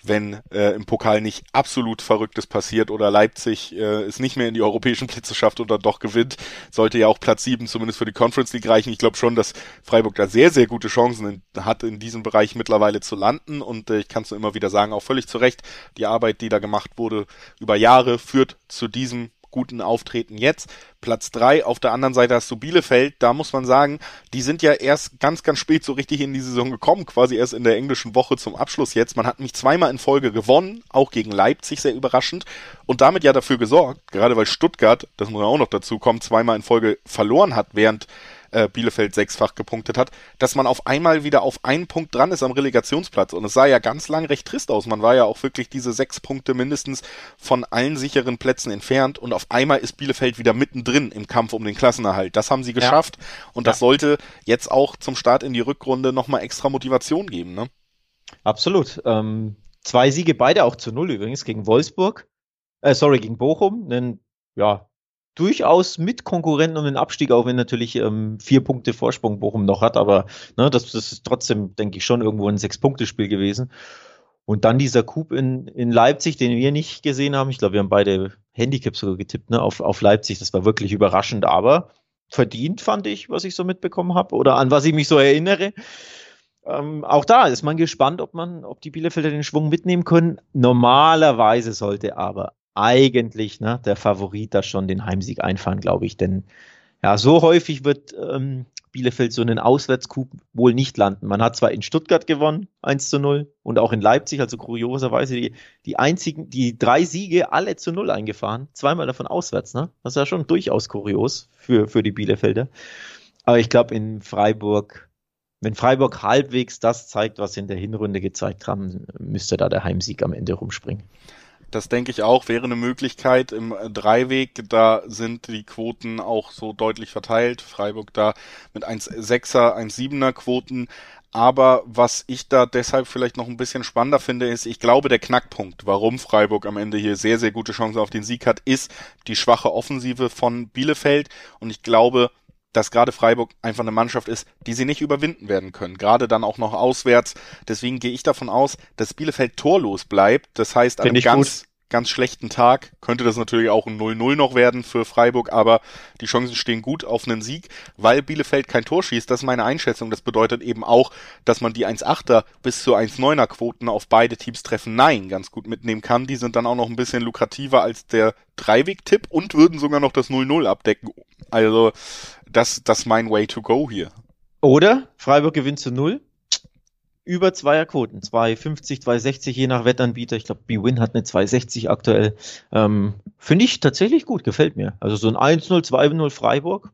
wenn äh, im Pokal nicht absolut Verrücktes passiert oder Leipzig äh, es nicht mehr in die europäischen Plätze schafft dann doch gewinnt, sollte ja auch Platz 7 zumindest für die Conference League reichen. Ich glaube schon, dass Freiburg da sehr, sehr gute Chancen in, hat, in diesem Bereich mittlerweile zu landen und äh, ich kann es nur immer wieder sagen, auch völlig zu Recht, die Arbeit, die da gemacht wurde über Jahre, führt zu diesem guten Auftreten jetzt. Platz drei. Auf der anderen Seite hast du Bielefeld. Da muss man sagen, die sind ja erst ganz, ganz spät so richtig in die Saison gekommen, quasi erst in der englischen Woche zum Abschluss jetzt. Man hat mich zweimal in Folge gewonnen, auch gegen Leipzig sehr überraschend und damit ja dafür gesorgt, gerade weil Stuttgart, das muss man auch noch dazu kommen, zweimal in Folge verloren hat, während äh, Bielefeld sechsfach gepunktet hat, dass man auf einmal wieder auf einen Punkt dran ist am Relegationsplatz. Und es sah ja ganz lang recht trist aus. Man war ja auch wirklich diese sechs Punkte mindestens von allen sicheren Plätzen entfernt. Und auf einmal ist Bielefeld wieder mittendrin im Kampf um den Klassenerhalt. Das haben sie geschafft. Ja. Und das ja. sollte jetzt auch zum Start in die Rückrunde nochmal extra Motivation geben. Ne? Absolut. Ähm, zwei Siege, beide auch zu null übrigens gegen Wolfsburg. Äh, sorry, gegen Bochum. Einen, ja, durchaus mit Konkurrenten um den Abstieg, auch wenn natürlich ähm, vier Punkte Vorsprung Bochum noch hat, aber ne, das, das ist trotzdem, denke ich, schon irgendwo ein Sechs-Punkte-Spiel gewesen. Und dann dieser Coup in, in Leipzig, den wir nicht gesehen haben. Ich glaube, wir haben beide Handicaps sogar getippt, ne, auf, auf Leipzig. Das war wirklich überraschend, aber verdient fand ich, was ich so mitbekommen habe oder an was ich mich so erinnere. Ähm, auch da ist man gespannt, ob man, ob die Bielefelder den Schwung mitnehmen können. Normalerweise sollte aber eigentlich ne, der Favorit da schon den Heimsieg einfahren, glaube ich. Denn ja, so häufig wird ähm, Bielefeld so einen Auswärtscoup wohl nicht landen. Man hat zwar in Stuttgart gewonnen, 1 zu 0, und auch in Leipzig, also kurioserweise die, die einzigen, die drei Siege alle zu 0 eingefahren, zweimal davon auswärts, ne? Das ist ja schon durchaus kurios für, für die Bielefelder. Aber ich glaube, in Freiburg, wenn Freiburg halbwegs das zeigt, was sie in der Hinrunde gezeigt haben, müsste da der Heimsieg am Ende rumspringen. Das denke ich auch, wäre eine Möglichkeit im Dreiweg. Da sind die Quoten auch so deutlich verteilt. Freiburg da mit 1,6er, 1,7er Quoten. Aber was ich da deshalb vielleicht noch ein bisschen spannender finde, ist, ich glaube, der Knackpunkt, warum Freiburg am Ende hier sehr, sehr gute Chancen auf den Sieg hat, ist die schwache Offensive von Bielefeld. Und ich glaube, dass gerade Freiburg einfach eine Mannschaft ist, die sie nicht überwinden werden können. Gerade dann auch noch auswärts. Deswegen gehe ich davon aus, dass Bielefeld torlos bleibt. Das heißt, an einem ganz, gut ganz schlechten Tag könnte das natürlich auch ein 0-0 noch werden für Freiburg, aber die Chancen stehen gut auf einen Sieg, weil Bielefeld kein Tor schießt. Das ist meine Einschätzung. Das bedeutet eben auch, dass man die 1-8er bis zu 1-9er Quoten auf beide Teams treffen Nein ganz gut mitnehmen kann. Die sind dann auch noch ein bisschen lukrativer als der Dreiweg-Tipp und würden sogar noch das 0-0 abdecken. Also das, das ist mein Way to go hier. Oder Freiburg gewinnt zu 0 über Zweierquoten. 2,50, 2,60 je nach Wettanbieter. Ich glaube, B-Win hat eine 2,60 aktuell. Ähm, Finde ich tatsächlich gut, gefällt mir. Also so ein 1-0, 2-0 Freiburg.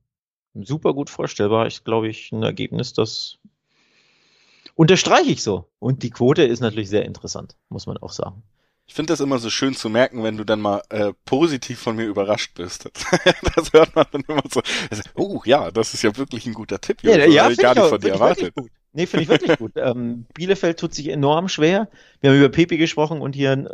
Super gut vorstellbar. Ich glaube ich ein Ergebnis, das unterstreiche ich so. Und die Quote ist natürlich sehr interessant, muss man auch sagen. Ich finde das immer so schön zu merken, wenn du dann mal äh, positiv von mir überrascht bist. das hört man dann immer so. Also, oh ja, das ist ja wirklich ein guter Tipp. Ja, ja, ja gar nicht von dir erwartet. Nee, finde ich wirklich gut. Ähm, Bielefeld tut sich enorm schwer. Wir haben über Pepe gesprochen und hier ein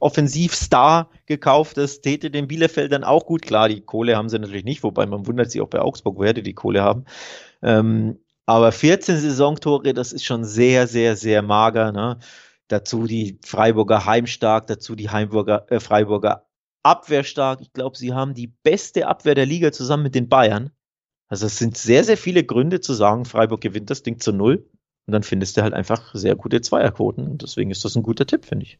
Offensivstar gekauft. Das täte den Bielefeld dann auch gut. Klar, die Kohle haben sie natürlich nicht, wobei man wundert sich auch bei Augsburg, woher die die Kohle haben. Ähm, aber 14 Saisontore, das ist schon sehr, sehr, sehr mager. Ne? Dazu die Freiburger heimstark, dazu die Heimburger, äh, Freiburger abwehrstark. Ich glaube, sie haben die beste Abwehr der Liga zusammen mit den Bayern. Also es sind sehr, sehr viele Gründe zu sagen, Freiburg gewinnt das Ding zu null. Und dann findest du halt einfach sehr gute Zweierquoten. Und deswegen ist das ein guter Tipp, finde ich.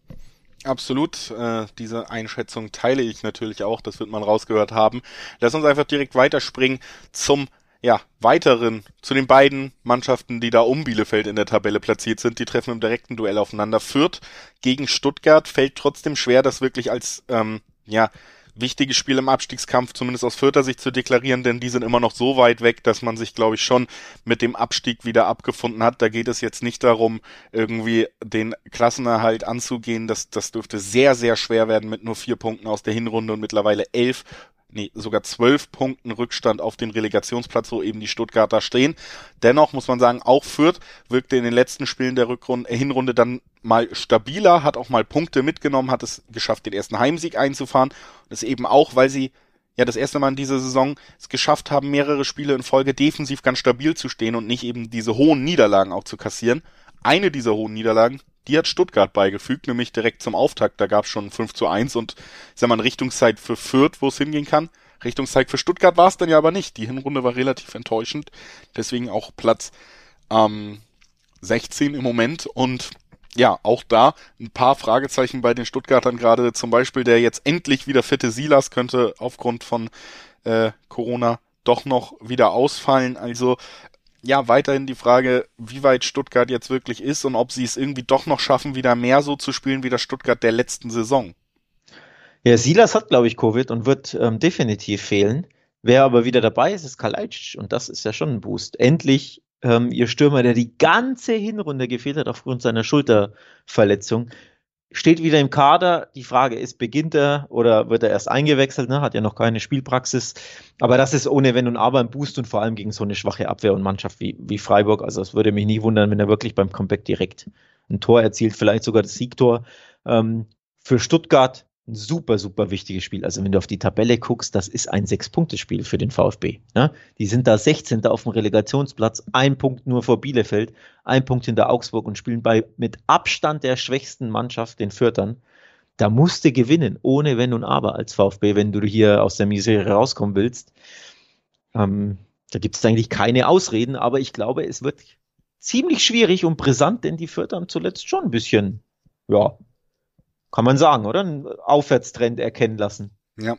Absolut, äh, diese Einschätzung teile ich natürlich auch, das wird man rausgehört haben. Lass uns einfach direkt weiterspringen zum ja, weiteren, zu den beiden Mannschaften, die da um Bielefeld in der Tabelle platziert sind, die treffen im direkten Duell aufeinander. Fürth gegen Stuttgart fällt trotzdem schwer, das wirklich als ähm, ja, wichtiges Spiel im Abstiegskampf, zumindest aus Fürther Sicht zu deklarieren, denn die sind immer noch so weit weg, dass man sich, glaube ich, schon mit dem Abstieg wieder abgefunden hat. Da geht es jetzt nicht darum, irgendwie den Klassenerhalt anzugehen. Das, das dürfte sehr, sehr schwer werden mit nur vier Punkten aus der Hinrunde und mittlerweile elf nee, sogar zwölf Punkten Rückstand auf den Relegationsplatz, wo eben die Stuttgarter stehen. Dennoch muss man sagen, auch Fürth wirkte in den letzten Spielen der Rückrunde, Hinrunde dann mal stabiler, hat auch mal Punkte mitgenommen, hat es geschafft, den ersten Heimsieg einzufahren. Das eben auch, weil sie ja das erste Mal in dieser Saison es geschafft haben, mehrere Spiele in Folge defensiv ganz stabil zu stehen und nicht eben diese hohen Niederlagen auch zu kassieren. Eine dieser hohen Niederlagen, die hat Stuttgart beigefügt, nämlich direkt zum Auftakt. Da gab es schon 5 zu 1 und sag mal, Richtungszeit für Fürth, wo es hingehen kann. Richtungszeit für Stuttgart war es dann ja aber nicht. Die Hinrunde war relativ enttäuschend. Deswegen auch Platz ähm, 16 im Moment. Und ja, auch da ein paar Fragezeichen bei den Stuttgartern gerade. Zum Beispiel der jetzt endlich wieder fitte Silas könnte aufgrund von äh, Corona doch noch wieder ausfallen. Also ja, weiterhin die Frage, wie weit Stuttgart jetzt wirklich ist und ob sie es irgendwie doch noch schaffen, wieder mehr so zu spielen wie das Stuttgart der letzten Saison. Ja, Silas hat, glaube ich, Covid und wird ähm, definitiv fehlen. Wer aber wieder dabei ist, ist Kalajdzic und das ist ja schon ein Boost. Endlich ähm, ihr Stürmer, der die ganze Hinrunde gefehlt hat aufgrund seiner Schulterverletzung, steht wieder im Kader. Die Frage ist, beginnt er oder wird er erst eingewechselt? Ne? Hat ja noch keine Spielpraxis. Aber das ist ohne Wenn und Aber ein Boost und vor allem gegen so eine schwache Abwehr und Mannschaft wie, wie Freiburg. Also es würde mich nie wundern, wenn er wirklich beim Comeback direkt ein Tor erzielt, vielleicht sogar das Siegtor. Ähm, für Stuttgart ein super, super wichtiges Spiel. Also wenn du auf die Tabelle guckst, das ist ein Sechs-Punkte-Spiel für den VfB. Ne? Die sind da 16. auf dem Relegationsplatz, ein Punkt nur vor Bielefeld, ein Punkt hinter Augsburg und spielen bei mit Abstand der schwächsten Mannschaft, den Fürtern. Da musste gewinnen, ohne Wenn und Aber als VfB, wenn du hier aus der Misere rauskommen willst. Ähm, da gibt es eigentlich keine Ausreden, aber ich glaube, es wird ziemlich schwierig und brisant, denn die Fürth haben zuletzt schon ein bisschen, ja, kann man sagen, oder? Ein Aufwärtstrend erkennen lassen. Ja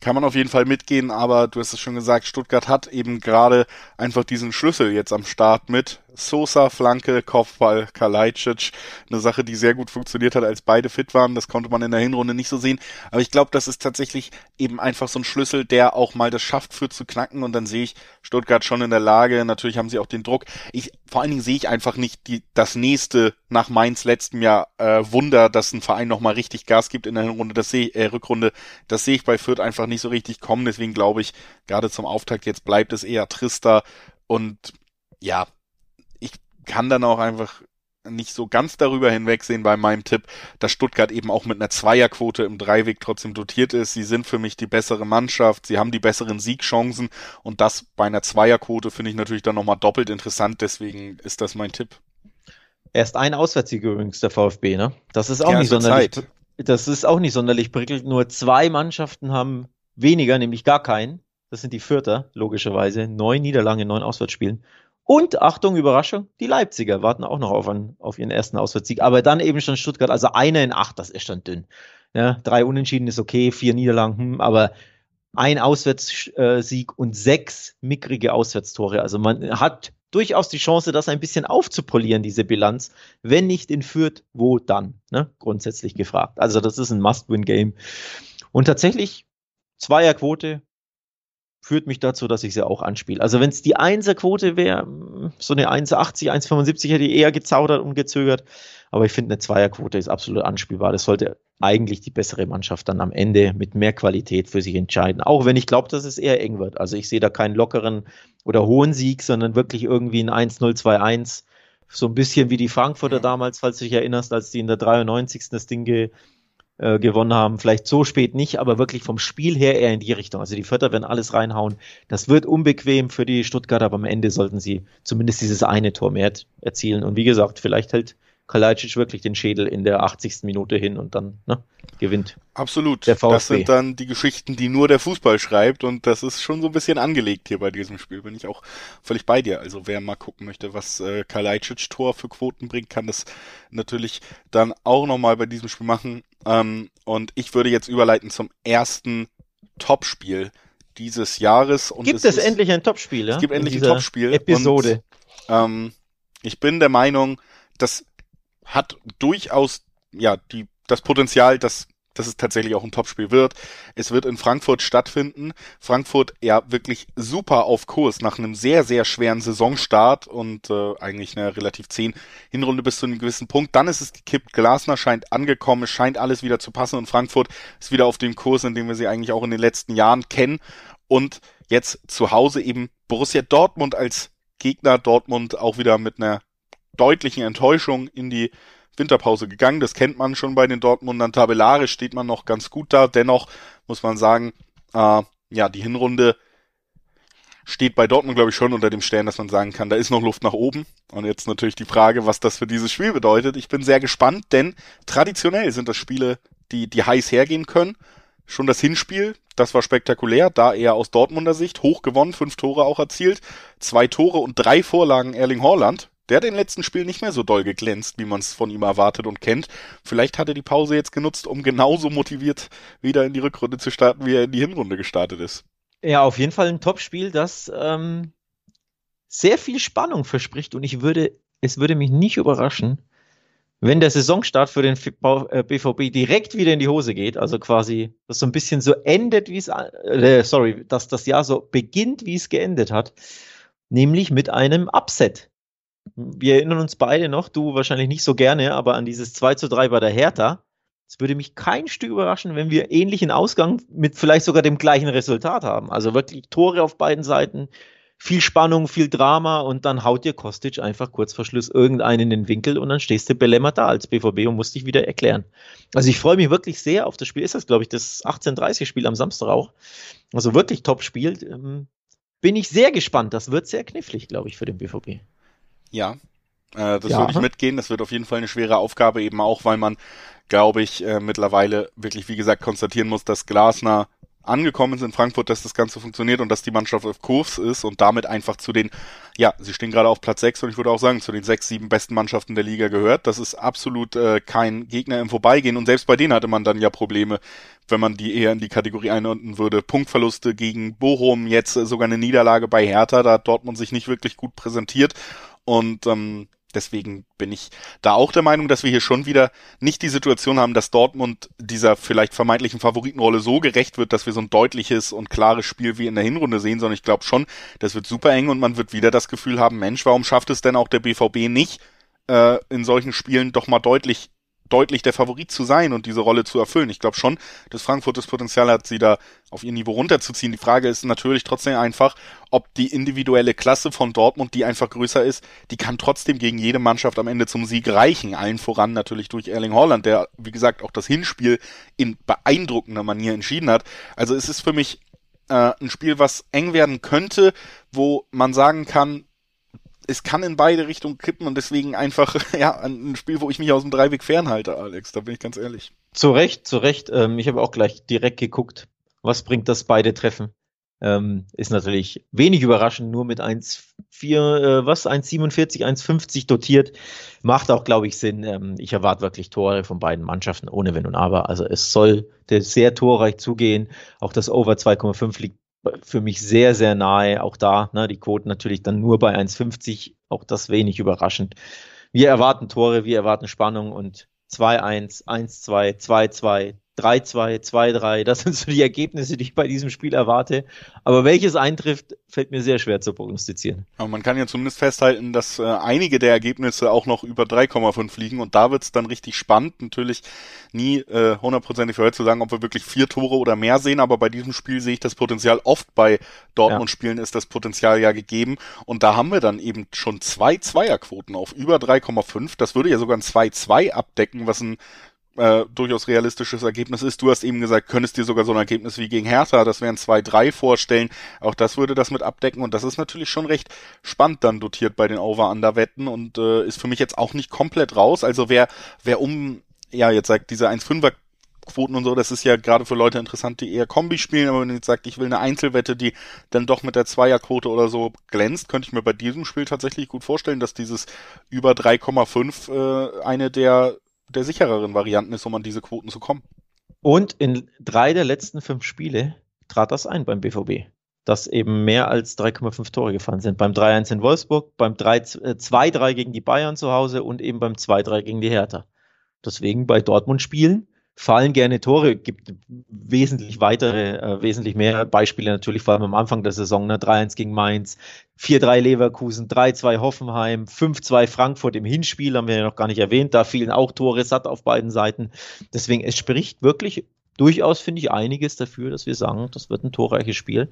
kann man auf jeden Fall mitgehen, aber du hast es schon gesagt, Stuttgart hat eben gerade einfach diesen Schlüssel jetzt am Start mit Sosa, Flanke, Kopfball, Kalajdzic. Eine Sache, die sehr gut funktioniert hat, als beide fit waren. Das konnte man in der Hinrunde nicht so sehen. Aber ich glaube, das ist tatsächlich eben einfach so ein Schlüssel, der auch mal das schafft für zu knacken. Und dann sehe ich Stuttgart schon in der Lage. Natürlich haben sie auch den Druck. Ich, vor allen Dingen sehe ich einfach nicht die, das nächste nach Mainz letztem Jahr äh, Wunder, dass ein Verein nochmal richtig Gas gibt in der Hinrunde. Das sehe äh, Rückrunde. Das sehe ich bei Fürth einfach nicht so richtig kommen. Deswegen glaube ich, gerade zum Auftakt jetzt bleibt es eher trister. Und ja, ich kann dann auch einfach nicht so ganz darüber hinwegsehen bei meinem Tipp, dass Stuttgart eben auch mit einer Zweierquote im Dreiweg trotzdem dotiert ist. Sie sind für mich die bessere Mannschaft, sie haben die besseren Siegchancen und das bei einer Zweierquote finde ich natürlich dann nochmal doppelt interessant, deswegen ist das mein Tipp. Erst ein Auswärtssieg übrigens der VfB, ne? Das ist auch ja, nicht sonderlich. Zeit. das ist auch nicht sonderlich prickelnd. Nur zwei Mannschaften haben weniger, nämlich gar keinen. Das sind die Vierter, logischerweise. Neun Niederlagen in neun Auswärtsspielen. Und Achtung, Überraschung, die Leipziger warten auch noch auf, einen, auf ihren ersten Auswärtssieg. Aber dann eben schon Stuttgart, also einer in acht, das ist schon dünn. Ja, drei Unentschieden ist okay, vier Niederlagen, hm, aber ein Auswärtssieg und sechs mickrige Auswärtstore. Also man hat durchaus die Chance, das ein bisschen aufzupolieren, diese Bilanz. Wenn nicht in Fürth, wo dann? Ne? Grundsätzlich gefragt. Also das ist ein Must-Win-Game. Und tatsächlich, Zweierquote führt mich dazu, dass ich sie auch anspiele. Also wenn es die Einserquote wäre, so eine 1,80, 1,75 hätte ich eher gezaudert und gezögert. Aber ich finde, eine Zweierquote ist absolut anspielbar. Das sollte eigentlich die bessere Mannschaft dann am Ende mit mehr Qualität für sich entscheiden. Auch wenn ich glaube, dass es eher eng wird. Also ich sehe da keinen lockeren oder hohen Sieg, sondern wirklich irgendwie ein 1-0, 2-1. So ein bisschen wie die Frankfurter damals, falls du dich erinnerst, als die in der 93. das Ding ge, äh, gewonnen haben. Vielleicht so spät nicht, aber wirklich vom Spiel her eher in die Richtung. Also die Vierter werden alles reinhauen. Das wird unbequem für die Stuttgarter, aber am Ende sollten sie zumindest dieses eine Tor mehr erzielen. Und wie gesagt, vielleicht hält Kalajdzic wirklich den Schädel in der 80. Minute hin und dann ne, gewinnt. Absolut. Das sind dann die Geschichten, die nur der Fußball schreibt und das ist schon so ein bisschen angelegt hier bei diesem Spiel. Bin ich auch völlig bei dir. Also wer mal gucken möchte, was äh, Kalajdzic Tor für Quoten bringt, kann das natürlich dann auch nochmal bei diesem Spiel machen. Ähm, und ich würde jetzt überleiten zum ersten Topspiel dieses Jahres. Und gibt es, es ist, endlich ein Topspiel? Ja? Es gibt endlich ein Topspiel. Episode. Und, ähm, ich bin der Meinung, dass hat durchaus ja die das Potenzial, dass dass es tatsächlich auch ein Topspiel wird. Es wird in Frankfurt stattfinden. Frankfurt ja wirklich super auf Kurs nach einem sehr, sehr schweren Saisonstart und äh, eigentlich eine relativ zehn Hinrunde bis zu einem gewissen Punkt. Dann ist es gekippt. Glasner scheint angekommen. Es scheint alles wieder zu passen und Frankfurt ist wieder auf dem Kurs, in dem wir sie eigentlich auch in den letzten Jahren kennen. Und jetzt zu Hause eben Borussia Dortmund als Gegner. Dortmund auch wieder mit einer deutlichen Enttäuschung in die Winterpause gegangen. Das kennt man schon bei den Dortmundern. Tabellarisch steht man noch ganz gut da. Dennoch muss man sagen, äh, ja, die Hinrunde steht bei Dortmund, glaube ich, schon unter dem Stern, dass man sagen kann, da ist noch Luft nach oben. Und jetzt natürlich die Frage, was das für dieses Spiel bedeutet. Ich bin sehr gespannt, denn traditionell sind das Spiele, die, die heiß hergehen können. Schon das Hinspiel, das war spektakulär, da eher aus Dortmunder Sicht, hoch gewonnen, fünf Tore auch erzielt, zwei Tore und drei Vorlagen Erling Haaland. Der hat in den letzten Spielen nicht mehr so doll geglänzt, wie man es von ihm erwartet und kennt. Vielleicht hat er die Pause jetzt genutzt, um genauso motiviert wieder in die Rückrunde zu starten, wie er in die Hinrunde gestartet ist. Ja, auf jeden Fall ein Topspiel, das ähm, sehr viel Spannung verspricht und ich würde, es würde mich nicht überraschen, wenn der Saisonstart für den BVB äh, direkt wieder in die Hose geht, also quasi das so ein bisschen so endet, wie es, äh, sorry, dass das Jahr so beginnt, wie es geendet hat, nämlich mit einem Upset wir erinnern uns beide noch, du wahrscheinlich nicht so gerne, aber an dieses 2 zu 3 bei der Hertha. Es würde mich kein Stück überraschen, wenn wir ähnlichen Ausgang mit vielleicht sogar dem gleichen Resultat haben. Also wirklich Tore auf beiden Seiten, viel Spannung, viel Drama und dann haut dir Kostic einfach kurz vor Schluss irgendeinen in den Winkel und dann stehst du Belemmer da als BVB und musst dich wieder erklären. Also ich freue mich wirklich sehr auf das Spiel. Ist das, glaube ich, das 18:30 Spiel am Samstag auch. Also wirklich Top-Spiel. Ähm, bin ich sehr gespannt. Das wird sehr knifflig, glaube ich, für den BVB. Ja, äh, das ja. würde ich mitgehen. Das wird auf jeden Fall eine schwere Aufgabe, eben auch, weil man, glaube ich, äh, mittlerweile wirklich, wie gesagt, konstatieren muss, dass Glasner angekommen ist in Frankfurt, dass das Ganze funktioniert und dass die Mannschaft auf Kurs ist und damit einfach zu den, ja, sie stehen gerade auf Platz 6 und ich würde auch sagen, zu den sechs, sieben besten Mannschaften der Liga gehört. Das ist absolut äh, kein Gegner im Vorbeigehen und selbst bei denen hatte man dann ja Probleme, wenn man die eher in die Kategorie einordnen würde. Punktverluste gegen Bochum, jetzt äh, sogar eine Niederlage bei Hertha, da hat Dortmund sich nicht wirklich gut präsentiert und ähm, deswegen bin ich da auch der Meinung, dass wir hier schon wieder nicht die Situation haben, dass Dortmund dieser vielleicht vermeintlichen Favoritenrolle so gerecht wird, dass wir so ein deutliches und klares Spiel wie in der Hinrunde sehen, sondern ich glaube schon, das wird super eng und man wird wieder das Gefühl haben, Mensch, warum schafft es denn auch der BVB nicht, äh, in solchen Spielen doch mal deutlich deutlich der Favorit zu sein und diese Rolle zu erfüllen. Ich glaube schon, dass Frankfurt das Potenzial hat, sie da auf ihr Niveau runterzuziehen. Die Frage ist natürlich trotzdem einfach, ob die individuelle Klasse von Dortmund, die einfach größer ist, die kann trotzdem gegen jede Mannschaft am Ende zum Sieg reichen. Allen voran natürlich durch Erling Holland, der, wie gesagt, auch das Hinspiel in beeindruckender Manier entschieden hat. Also es ist für mich äh, ein Spiel, was eng werden könnte, wo man sagen kann, es kann in beide Richtungen kippen und deswegen einfach, ja, ein Spiel, wo ich mich aus dem Dreiweg fernhalte, Alex, da bin ich ganz ehrlich. Zu Recht, zu Recht. Ähm, ich habe auch gleich direkt geguckt, was bringt das beide Treffen. Ähm, ist natürlich wenig überraschend, nur mit 1,4, äh, was, 1,47, 1,50 dotiert. Macht auch, glaube ich, Sinn. Ähm, ich erwarte wirklich Tore von beiden Mannschaften, ohne Wenn und Aber. Also es sollte sehr torreich zugehen. Auch das Over 2,5 liegt für mich sehr, sehr nahe. Auch da, ne, die Quoten natürlich dann nur bei 1,50. Auch das wenig überraschend. Wir erwarten Tore, wir erwarten Spannung und 2-1, 1-2, 2-2, 3-2, 2-3. Das sind so die Ergebnisse, die ich bei diesem Spiel erwarte. Aber welches eintrifft, fällt mir sehr schwer zu prognostizieren. Aber man kann ja zumindest festhalten, dass äh, einige der Ergebnisse auch noch über 3,5 liegen und da wird's dann richtig spannend. Natürlich nie äh, hundertprozentig äh, zu sagen, ob wir wirklich vier Tore oder mehr sehen, aber bei diesem Spiel sehe ich das Potenzial oft bei Dortmund-Spielen ist das Potenzial ja gegeben und da haben wir dann eben schon zwei Zweierquoten auf über 3,5. Das würde ja sogar ein 2-2 abdecken, was ein äh, durchaus realistisches Ergebnis ist. Du hast eben gesagt, könntest dir sogar so ein Ergebnis wie gegen Hertha, das wären 2-3 vorstellen. Auch das würde das mit abdecken und das ist natürlich schon recht spannend dann dotiert bei den Over-Under-Wetten und äh, ist für mich jetzt auch nicht komplett raus. Also wer, wer um, ja, jetzt sagt diese 1-5er Quoten und so, das ist ja gerade für Leute interessant, die eher Kombi spielen, aber wenn ihr jetzt sagt, ich will eine Einzelwette, die dann doch mit der Zweierquote oder so glänzt, könnte ich mir bei diesem Spiel tatsächlich gut vorstellen, dass dieses über 3,5 äh, eine der der sichereren Varianten ist, um an diese Quoten zu kommen. Und in drei der letzten fünf Spiele trat das ein beim BVB, dass eben mehr als 3,5 Tore gefallen sind. Beim 3-1 in Wolfsburg, beim 2-3 äh, gegen die Bayern zu Hause und eben beim 2-3 gegen die Hertha. Deswegen bei Dortmund-Spielen fallen gerne Tore, gibt wesentlich weitere, äh, wesentlich mehr Beispiele natürlich, vor allem am Anfang der Saison, ne? 3-1 gegen Mainz, 4-3 Leverkusen, 3-2 Hoffenheim, 5-2 Frankfurt im Hinspiel, haben wir ja noch gar nicht erwähnt, da fielen auch Tore satt auf beiden Seiten. Deswegen, es spricht wirklich durchaus, finde ich, einiges dafür, dass wir sagen, das wird ein torreiches Spiel.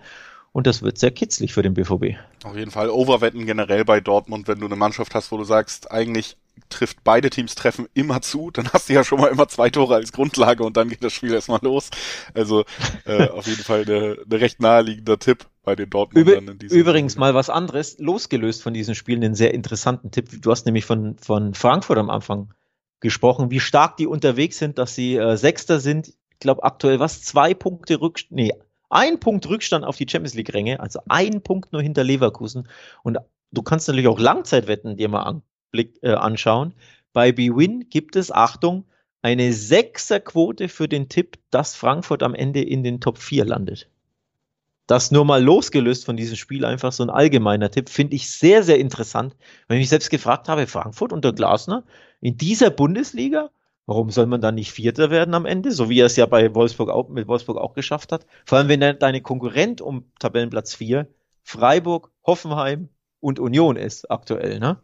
Und das wird sehr kitzlig für den BVB. Auf jeden Fall Overwetten generell bei Dortmund, wenn du eine Mannschaft hast, wo du sagst, eigentlich trifft beide Teams treffen immer zu, dann hast du ja schon mal immer zwei Tore als Grundlage und dann geht das Spiel erstmal los. Also äh, auf jeden Fall eine, eine recht naheliegender Tipp bei den Dortmundern Üb Übrigens Spiel. mal was anderes, losgelöst von diesen Spielen, einen sehr interessanten Tipp. Du hast nämlich von, von Frankfurt am Anfang gesprochen, wie stark die unterwegs sind, dass sie äh, Sechster sind. Ich glaube aktuell was, zwei Punkte Rückstand, nee, ein Punkt Rückstand auf die Champions League Ränge, also ein Punkt nur hinter Leverkusen. Und du kannst natürlich auch Langzeitwetten dir mal an, Blick, äh, anschauen. Bei BWin gibt es, Achtung, eine Sechserquote für den Tipp, dass Frankfurt am Ende in den Top 4 landet. Das nur mal losgelöst von diesem Spiel, einfach so ein allgemeiner Tipp, finde ich sehr, sehr interessant. Wenn ich mich selbst gefragt habe, Frankfurt unter Glasner in dieser Bundesliga, warum soll man dann nicht Vierter werden am Ende, so wie er es ja bei Wolfsburg auch, mit Wolfsburg auch geschafft hat? Vor allem, wenn deine Konkurrent um Tabellenplatz 4 Freiburg, Hoffenheim und Union ist aktuell, ne?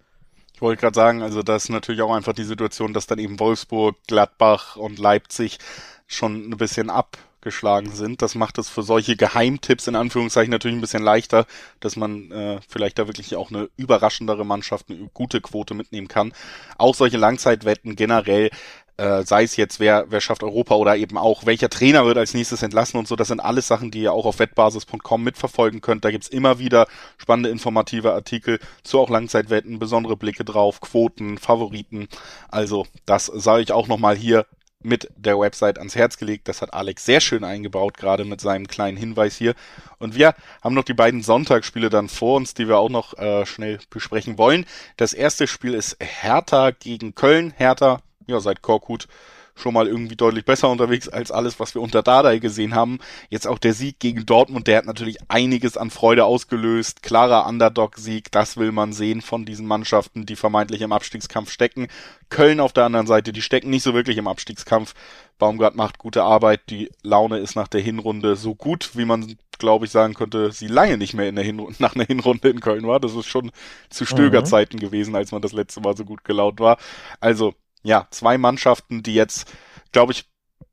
Ich wollte gerade sagen, also das ist natürlich auch einfach die Situation, dass dann eben Wolfsburg, Gladbach und Leipzig schon ein bisschen abgeschlagen sind. Das macht es für solche Geheimtipps in Anführungszeichen natürlich ein bisschen leichter, dass man äh, vielleicht da wirklich auch eine überraschendere Mannschaft, eine gute Quote mitnehmen kann. Auch solche Langzeitwetten generell äh, sei es jetzt, wer, wer schafft Europa oder eben auch, welcher Trainer wird als nächstes entlassen und so, das sind alles Sachen, die ihr auch auf wettbasis.com mitverfolgen könnt. Da gibt's immer wieder spannende informative Artikel zu auch Langzeitwetten, besondere Blicke drauf, Quoten, Favoriten. Also das sage ich auch nochmal hier mit der Website ans Herz gelegt. Das hat Alex sehr schön eingebaut, gerade mit seinem kleinen Hinweis hier. Und wir haben noch die beiden Sonntagsspiele dann vor uns, die wir auch noch äh, schnell besprechen wollen. Das erste Spiel ist Hertha gegen Köln. Hertha ja, seit Korkut schon mal irgendwie deutlich besser unterwegs als alles, was wir unter Dardai gesehen haben. Jetzt auch der Sieg gegen Dortmund, der hat natürlich einiges an Freude ausgelöst. Klarer Underdog-Sieg, das will man sehen von diesen Mannschaften, die vermeintlich im Abstiegskampf stecken. Köln auf der anderen Seite, die stecken nicht so wirklich im Abstiegskampf. Baumgart macht gute Arbeit, die Laune ist nach der Hinrunde so gut, wie man glaube ich sagen könnte, sie lange nicht mehr in der Hinrunde, nach einer Hinrunde in Köln war. Das ist schon zu Stögerzeiten mhm. gewesen, als man das letzte Mal so gut gelaunt war. Also ja, zwei Mannschaften, die jetzt, glaube ich,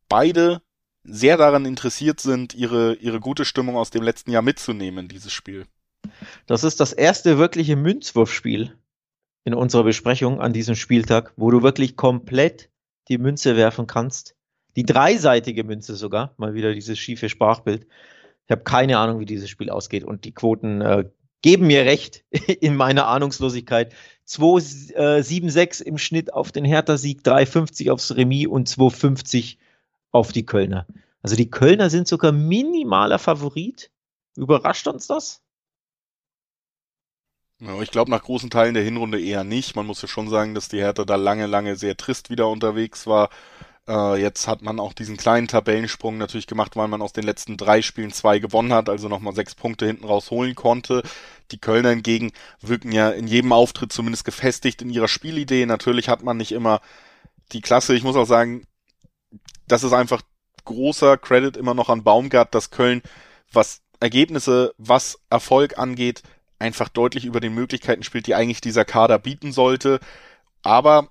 beide sehr daran interessiert sind, ihre, ihre gute Stimmung aus dem letzten Jahr mitzunehmen dieses Spiel. Das ist das erste wirkliche Münzwurfspiel in unserer Besprechung an diesem Spieltag, wo du wirklich komplett die Münze werfen kannst. Die dreiseitige Münze sogar, mal wieder dieses schiefe Sprachbild. Ich habe keine Ahnung, wie dieses Spiel ausgeht und die Quoten äh, geben mir recht in meiner Ahnungslosigkeit. 2,76 äh, im Schnitt auf den Hertha-Sieg, 3,50 aufs Remis und 2,50 auf die Kölner. Also die Kölner sind sogar minimaler Favorit. Überrascht uns das? Ich glaube nach großen Teilen der Hinrunde eher nicht. Man muss ja schon sagen, dass die Hertha da lange, lange sehr trist wieder unterwegs war. Äh, jetzt hat man auch diesen kleinen Tabellensprung natürlich gemacht, weil man aus den letzten drei Spielen zwei gewonnen hat, also nochmal sechs Punkte hinten rausholen konnte. Die Kölner hingegen wirken ja in jedem Auftritt zumindest gefestigt in ihrer Spielidee. Natürlich hat man nicht immer die Klasse. Ich muss auch sagen, das ist einfach großer Credit immer noch an Baumgart, dass Köln, was Ergebnisse, was Erfolg angeht, einfach deutlich über den Möglichkeiten spielt, die eigentlich dieser Kader bieten sollte. Aber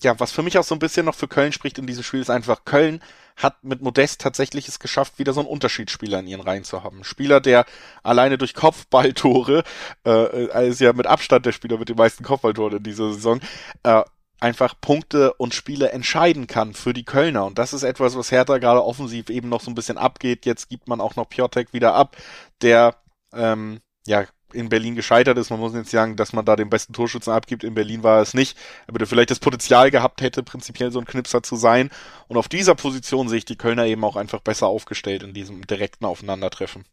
ja, was für mich auch so ein bisschen noch für Köln spricht in diesem Spiel, ist einfach, Köln hat mit Modest tatsächlich es geschafft, wieder so einen Unterschiedsspieler in ihren Reihen zu haben. Spieler, der alleine durch Kopfballtore, äh, ist ja mit Abstand der Spieler mit den meisten Kopfballtoren in dieser Saison, äh, einfach Punkte und Spiele entscheiden kann für die Kölner. Und das ist etwas, was Hertha gerade offensiv eben noch so ein bisschen abgeht. Jetzt gibt man auch noch Piotek wieder ab, der ähm, ja in Berlin gescheitert ist. Man muss jetzt sagen, dass man da den besten Torschützen abgibt. In Berlin war es nicht. Aber der vielleicht das Potenzial gehabt hätte, prinzipiell so ein Knipser zu sein. Und auf dieser Position sehe ich die Kölner eben auch einfach besser aufgestellt in diesem direkten Aufeinandertreffen.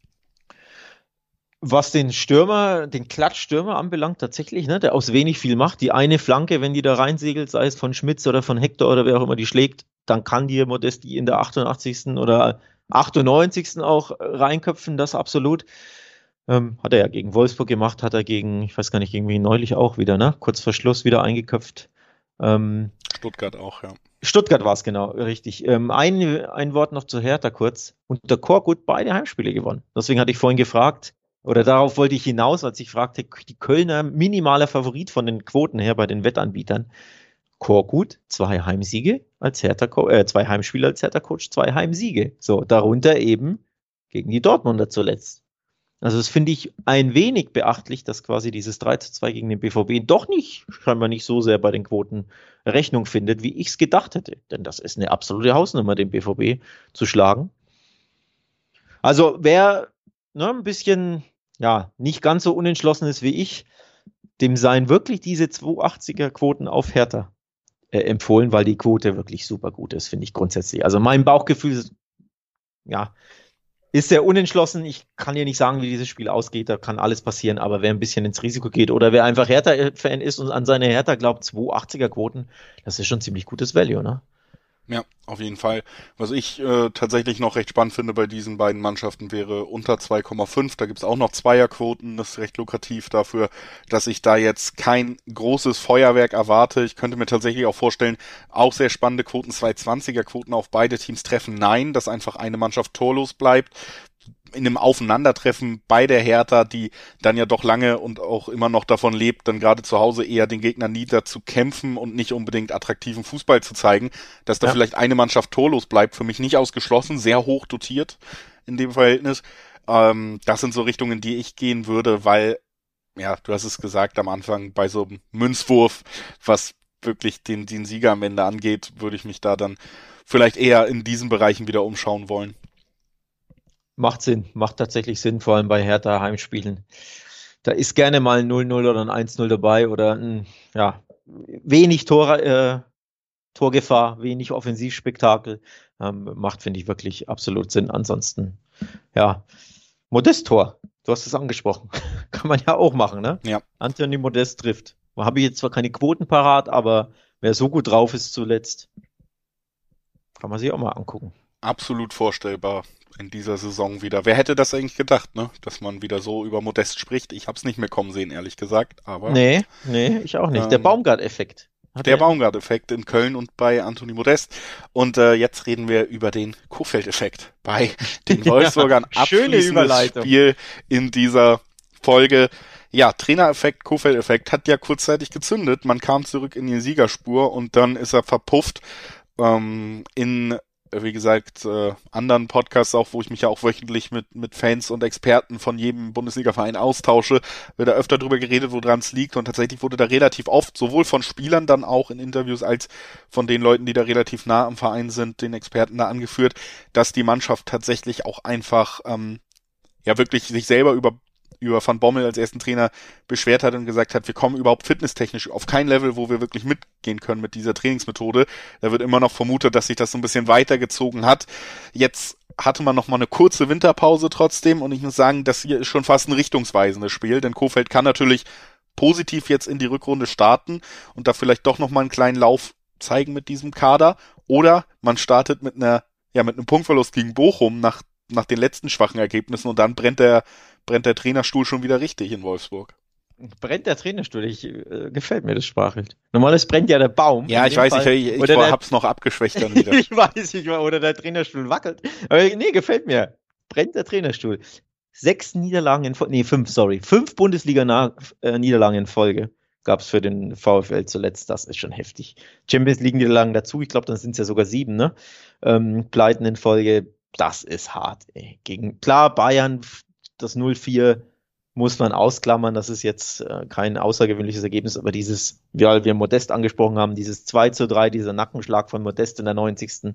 Was den Stürmer, den Klatschstürmer anbelangt, tatsächlich, ne, der aus wenig viel macht. Die eine Flanke, wenn die da reinsegelt, sei es von Schmitz oder von Hector oder wer auch immer die schlägt, dann kann dir Modesti in der 88. oder 98. auch reinköpfen, das absolut. Ähm, hat er ja gegen Wolfsburg gemacht, hat er gegen, ich weiß gar nicht, gegen wen neulich auch wieder, ne? Kurz vor Schluss wieder eingeköpft. Ähm, Stuttgart auch, ja. Stuttgart war es genau, richtig. Ähm, ein, ein Wort noch zu Hertha kurz. Und der Korkut beide Heimspiele gewonnen. Deswegen hatte ich vorhin gefragt, oder darauf wollte ich hinaus, als ich fragte, die Kölner minimaler Favorit von den Quoten her bei den Wettanbietern. Korkut, zwei Heimsiege als Hertha, äh, zwei Heimspiele als Hertha Coach, zwei Heimsiege. So, darunter eben gegen die Dortmunder zuletzt. Also das finde ich ein wenig beachtlich, dass quasi dieses 3 zu 2 gegen den BVB doch nicht, scheinbar nicht so sehr bei den Quoten Rechnung findet, wie ich es gedacht hätte. Denn das ist eine absolute Hausnummer, den BVB zu schlagen. Also wer ne, ein bisschen, ja, nicht ganz so unentschlossen ist wie ich, dem seien wirklich diese 280er Quoten auf Hertha äh, empfohlen, weil die Quote wirklich super gut ist, finde ich grundsätzlich. Also mein Bauchgefühl ja, ist sehr unentschlossen. Ich kann dir nicht sagen, wie dieses Spiel ausgeht. Da kann alles passieren. Aber wer ein bisschen ins Risiko geht oder wer einfach Hertha-Fan ist und an seine Hertha glaubt, 280er Quoten, das ist schon ziemlich gutes Value, ne? Ja, auf jeden Fall. Was ich äh, tatsächlich noch recht spannend finde bei diesen beiden Mannschaften wäre unter 2,5. Da gibt's auch noch Zweierquoten. Das ist recht lukrativ dafür, dass ich da jetzt kein großes Feuerwerk erwarte. Ich könnte mir tatsächlich auch vorstellen, auch sehr spannende Quoten, 220er Quoten auf beide Teams treffen. Nein, dass einfach eine Mannschaft torlos bleibt in einem Aufeinandertreffen bei der Hertha, die dann ja doch lange und auch immer noch davon lebt, dann gerade zu Hause eher den Gegner nieder zu kämpfen und nicht unbedingt attraktiven Fußball zu zeigen, dass da ja. vielleicht eine Mannschaft torlos bleibt, für mich nicht ausgeschlossen, sehr hoch dotiert in dem Verhältnis. Ähm, das sind so Richtungen, die ich gehen würde, weil, ja, du hast es gesagt am Anfang, bei so einem Münzwurf, was wirklich den, den Sieger am Ende angeht, würde ich mich da dann vielleicht eher in diesen Bereichen wieder umschauen wollen. Macht Sinn, macht tatsächlich Sinn, vor allem bei Hertha Heimspielen. Da ist gerne mal ein 0-0 oder ein 1-0 dabei oder ein, ja, wenig Tor, äh, Torgefahr, wenig Offensivspektakel. Ähm, macht, finde ich, wirklich absolut Sinn. Ansonsten, ja, Modest-Tor. Du hast es angesprochen. Kann man ja auch machen, ne? Ja. Anthony Modest trifft. Habe ich jetzt zwar keine Quoten parat, aber wer so gut drauf ist zuletzt, kann man sich auch mal angucken. Absolut vorstellbar in dieser Saison wieder. Wer hätte das eigentlich gedacht, ne? Dass man wieder so über Modest spricht. Ich hab's nicht mehr kommen sehen, ehrlich gesagt. Aber nee, nee, ich auch nicht. Ähm, der Baumgart-Effekt. Der Baumgart-Effekt in Köln und bei Anthony Modest. Und äh, jetzt reden wir über den Kofeld-Effekt bei den Wolfsburgern. ja, schöne Überleitung. Spiel in dieser Folge. Ja, Trainereffekt, Kofeld-Effekt hat ja kurzzeitig gezündet. Man kam zurück in die Siegerspur und dann ist er verpufft ähm, in wie gesagt, äh, anderen Podcasts auch, wo ich mich ja auch wöchentlich mit, mit Fans und Experten von jedem Bundesliga-Verein austausche, wird da öfter drüber geredet, woran es liegt. Und tatsächlich wurde da relativ oft, sowohl von Spielern dann auch in Interviews, als von den Leuten, die da relativ nah am Verein sind, den Experten da angeführt, dass die Mannschaft tatsächlich auch einfach, ähm, ja wirklich sich selber über über Van Bommel als ersten Trainer beschwert hat und gesagt hat, wir kommen überhaupt fitnesstechnisch auf kein Level, wo wir wirklich mitgehen können mit dieser Trainingsmethode. Da wird immer noch vermutet, dass sich das so ein bisschen weitergezogen hat. Jetzt hatte man noch mal eine kurze Winterpause trotzdem und ich muss sagen, das hier ist schon fast ein richtungsweisendes Spiel, denn Kofeld kann natürlich positiv jetzt in die Rückrunde starten und da vielleicht doch noch mal einen kleinen Lauf zeigen mit diesem Kader oder man startet mit einer ja mit einem Punktverlust gegen Bochum nach nach den letzten schwachen Ergebnissen und dann brennt der brennt der Trainerstuhl schon wieder richtig in Wolfsburg. Brennt der Trainerstuhl? Ich, äh, gefällt mir das Sprachbild. Normales brennt ja der Baum. Ja, ich weiß, Fall. ich, ich, ich der, hab's noch abgeschwächt dann wieder. ich weiß, ich war, oder der Trainerstuhl wackelt. Aber nee, gefällt mir. Brennt der Trainerstuhl. Sechs Niederlagen in Folge, nee, fünf, sorry. Fünf Bundesliga-Niederlagen äh, in Folge gab's für den VfL zuletzt. Das ist schon heftig. Champions League-Niederlagen dazu. Ich glaube, dann sind es ja sogar sieben, ne? Ähm, Pleiten in Folge. Das ist hart, ey. Gegen, klar, Bayern, das 0-4 muss man ausklammern. Das ist jetzt äh, kein außergewöhnliches Ergebnis, aber dieses, wie wir Modest angesprochen haben, dieses 2 zu 3, dieser Nackenschlag von Modest in der 90.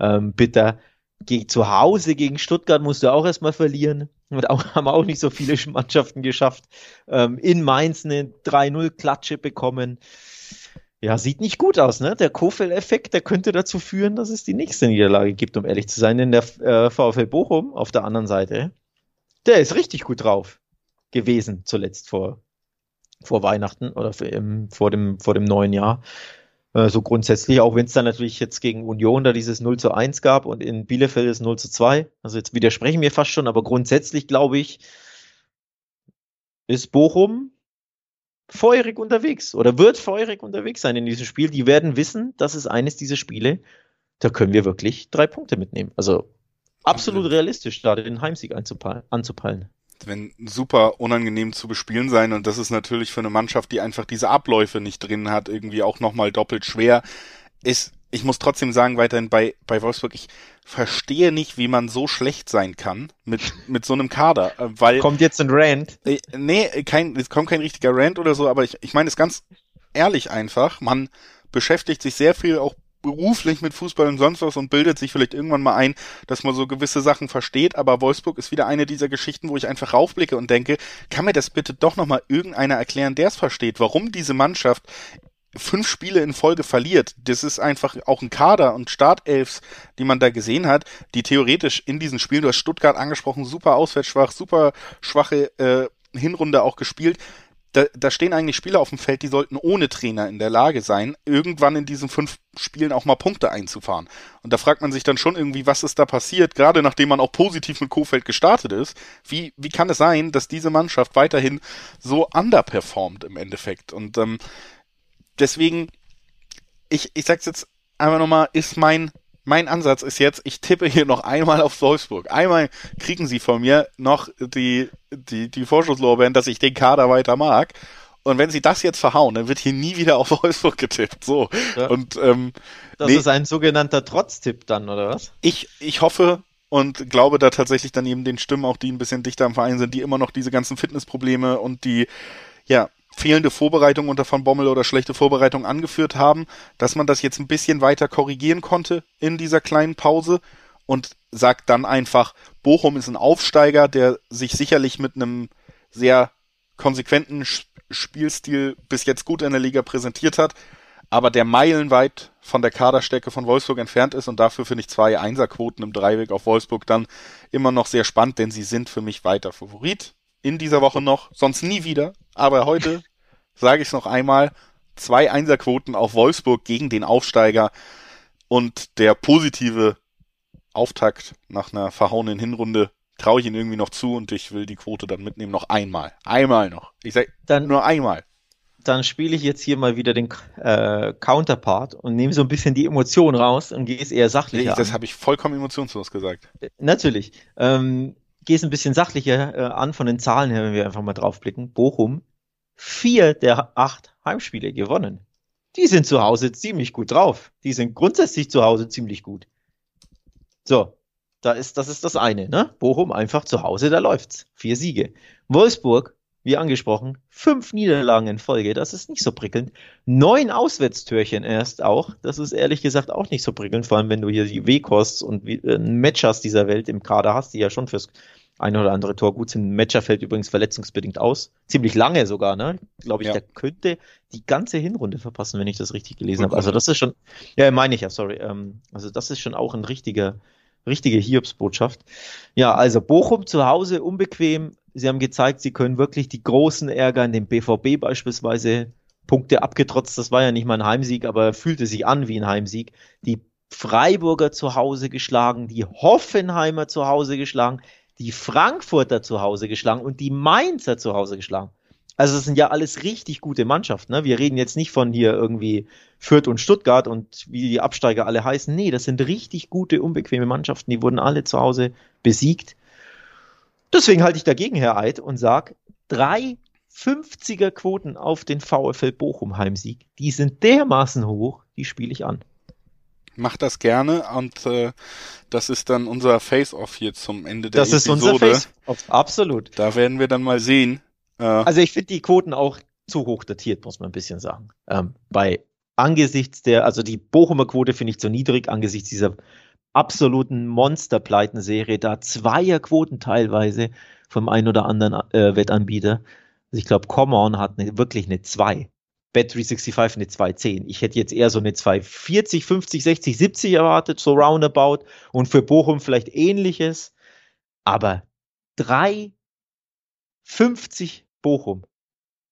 Ähm, bitter. Ge zu Hause gegen Stuttgart musst du auch erstmal verlieren. Und auch, haben auch nicht so viele Mannschaften geschafft. Ähm, in Mainz eine 3-0-Klatsche bekommen. Ja, sieht nicht gut aus, ne? Der Kofel-Effekt, der könnte dazu führen, dass es die nächste Niederlage gibt, um ehrlich zu sein. Denn der äh, VfL Bochum auf der anderen Seite, der ist richtig gut drauf gewesen, zuletzt vor, vor Weihnachten oder für, im, vor, dem, vor dem neuen Jahr. Äh, so grundsätzlich, auch wenn es dann natürlich jetzt gegen Union da dieses 0 zu 1 gab und in Bielefeld ist 0 zu 2. Also jetzt widersprechen wir fast schon, aber grundsätzlich glaube ich, ist Bochum feurig unterwegs oder wird feurig unterwegs sein in diesem Spiel. Die werden wissen, das ist eines dieser Spiele, da können wir wirklich drei Punkte mitnehmen. Also absolut realistisch, da den Heimsieg anzupeilen wenn super unangenehm zu bespielen sein und das ist natürlich für eine Mannschaft, die einfach diese Abläufe nicht drin hat, irgendwie auch nochmal doppelt schwer. Ist, ich muss trotzdem sagen, weiterhin bei, bei Wolfsburg, ich verstehe nicht, wie man so schlecht sein kann mit, mit so einem Kader, äh, weil. Kommt jetzt ein Rant? Äh, nee, kein, es kommt kein richtiger Rant oder so, aber ich, ich meine es ganz ehrlich einfach, man beschäftigt sich sehr viel auch beruflich mit Fußball und sonst was und bildet sich vielleicht irgendwann mal ein, dass man so gewisse Sachen versteht, aber Wolfsburg ist wieder eine dieser Geschichten, wo ich einfach raufblicke und denke, kann mir das bitte doch nochmal irgendeiner erklären, der es versteht, warum diese Mannschaft fünf Spiele in Folge verliert. Das ist einfach auch ein Kader und Startelfs, die man da gesehen hat, die theoretisch in diesen Spielen, du hast Stuttgart angesprochen, super auswärtsschwach, super schwache äh, Hinrunde auch gespielt da, da stehen eigentlich Spieler auf dem Feld, die sollten ohne Trainer in der Lage sein, irgendwann in diesen fünf Spielen auch mal Punkte einzufahren. Und da fragt man sich dann schon irgendwie, was ist da passiert, gerade nachdem man auch positiv mit Kofeld gestartet ist. Wie, wie kann es sein, dass diese Mannschaft weiterhin so underperformt im Endeffekt? Und ähm, deswegen, ich, ich sag's jetzt einfach nochmal, ist mein mein Ansatz ist jetzt, ich tippe hier noch einmal auf Wolfsburg. Einmal kriegen sie von mir noch die, die, die Vorschusslorbeeren, dass ich den Kader weiter mag. Und wenn sie das jetzt verhauen, dann wird hier nie wieder auf Wolfsburg getippt. So. Ja. Und, ähm, das nee, ist ein sogenannter Trotztipp dann, oder was? Ich, ich hoffe und glaube da tatsächlich dann eben den Stimmen, auch die ein bisschen dichter am Verein sind, die immer noch diese ganzen Fitnessprobleme und die, ja, fehlende Vorbereitung unter Van Bommel oder schlechte Vorbereitung angeführt haben, dass man das jetzt ein bisschen weiter korrigieren konnte in dieser kleinen Pause und sagt dann einfach, Bochum ist ein Aufsteiger, der sich sicherlich mit einem sehr konsequenten Spielstil bis jetzt gut in der Liga präsentiert hat, aber der meilenweit von der Kaderstärke von Wolfsburg entfernt ist und dafür finde ich zwei Einserquoten im Dreiweg auf Wolfsburg dann immer noch sehr spannend, denn sie sind für mich weiter Favorit in dieser Woche noch, sonst nie wieder. Aber heute sage ich es noch einmal, zwei Einserquoten auf Wolfsburg gegen den Aufsteiger und der positive Auftakt nach einer verhauenen Hinrunde traue ich ihn irgendwie noch zu und ich will die Quote dann mitnehmen noch einmal. Einmal noch. Ich sage nur einmal. Dann spiele ich jetzt hier mal wieder den äh, Counterpart und nehme so ein bisschen die Emotion raus und gehe es eher sachlich nee, Das habe ich vollkommen emotionslos gesagt. Äh, natürlich. Ähm, gehe es ein bisschen sachlicher äh, an von den Zahlen her, wenn wir einfach mal draufblicken. Bochum, vier der acht Heimspiele gewonnen. Die sind zu Hause ziemlich gut drauf. Die sind grundsätzlich zu Hause ziemlich gut. So, da ist, das ist das eine, ne? Bochum einfach zu Hause, da läuft's. Vier Siege. Wolfsburg, wie angesprochen, fünf Niederlagen in Folge, das ist nicht so prickelnd. Neun Auswärtstörchen erst auch, das ist ehrlich gesagt auch nicht so prickelnd, vor allem wenn du hier die W-Kosts und äh, Matchers dieser Welt im Kader hast, die ja schon fürs ein oder andere Tor gut sind. Matcher fällt übrigens verletzungsbedingt aus. Ziemlich lange sogar, ne? Glaube ich, ja. der könnte die ganze Hinrunde verpassen, wenn ich das richtig gelesen habe. Also das ist schon, ja, meine ich ja, sorry. Ähm, also das ist schon auch ein richtiger, richtige Hiobsbotschaft. Ja, also Bochum zu Hause unbequem. Sie haben gezeigt, sie können wirklich die Großen ärgern, den BVB beispielsweise Punkte abgetrotzt. Das war ja nicht mal ein Heimsieg, aber fühlte sich an wie ein Heimsieg. Die Freiburger zu Hause geschlagen, die Hoffenheimer zu Hause geschlagen, die Frankfurter zu Hause geschlagen und die Mainzer zu Hause geschlagen. Also das sind ja alles richtig gute Mannschaften. Ne? Wir reden jetzt nicht von hier irgendwie Fürth und Stuttgart und wie die Absteiger alle heißen. Nee, das sind richtig gute, unbequeme Mannschaften. Die wurden alle zu Hause besiegt. Deswegen halte ich dagegen, Herr Eid, und sage, drei 50er Quoten auf den VfL Bochum Heimsieg, die sind dermaßen hoch, die spiele ich an macht das gerne und äh, das ist dann unser Face-Off hier zum Ende der das Episode. Das ist unser Face-Off, absolut. Da werden wir dann mal sehen. Äh, also ich finde die Quoten auch zu hoch datiert, muss man ein bisschen sagen. Ähm, bei angesichts der, also die Bochumer Quote finde ich zu niedrig, angesichts dieser absoluten Monsterpleiten-Serie, da Zweierquoten teilweise vom einen oder anderen äh, Wettanbieter. Also ich glaube, Common hat eine, wirklich eine 2. Bet365 eine 210. Ich hätte jetzt eher so eine 240, 50, 60, 70 erwartet, so roundabout. Und für Bochum vielleicht ähnliches. Aber 350 Bochum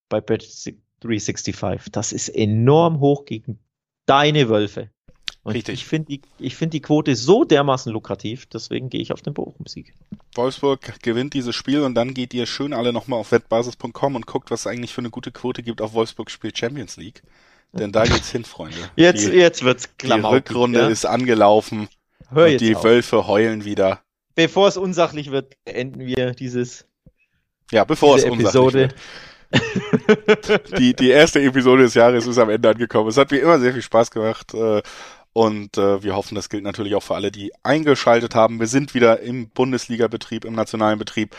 bei Bet365. Das ist enorm hoch gegen deine Wölfe. Und Richtig. Ich finde die, ich die Quote so dermaßen lukrativ, deswegen gehe ich auf den Bochum-Sieg. Wolfsburg gewinnt dieses Spiel und dann geht ihr schön alle nochmal auf wettbasis.com und guckt, was es eigentlich für eine gute Quote gibt auf Wolfsburg spielt Champions League. Denn da geht's hin, Freunde. Jetzt, die, jetzt wird's klar. Die Rückrunde ja? ist angelaufen. Hör und die auf. Wölfe heulen wieder. Bevor es unsachlich wird, beenden wir dieses. Ja, bevor es Episode. unsachlich wird. die, die erste Episode des Jahres ist am Ende angekommen. Es hat wie immer sehr viel Spaß gemacht. Und äh, wir hoffen, das gilt natürlich auch für alle, die eingeschaltet haben. Wir sind wieder im Bundesliga-Betrieb, im nationalen Betrieb.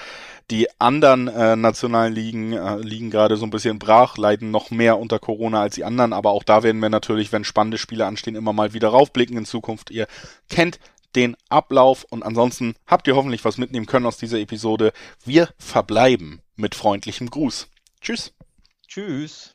Die anderen äh, nationalen Ligen äh, liegen gerade so ein bisschen brach, leiden noch mehr unter Corona als die anderen. Aber auch da werden wir natürlich, wenn spannende Spiele anstehen, immer mal wieder raufblicken in Zukunft. Ihr kennt den Ablauf und ansonsten habt ihr hoffentlich was mitnehmen können aus dieser Episode. Wir verbleiben mit freundlichem Gruß. Tschüss. Tschüss.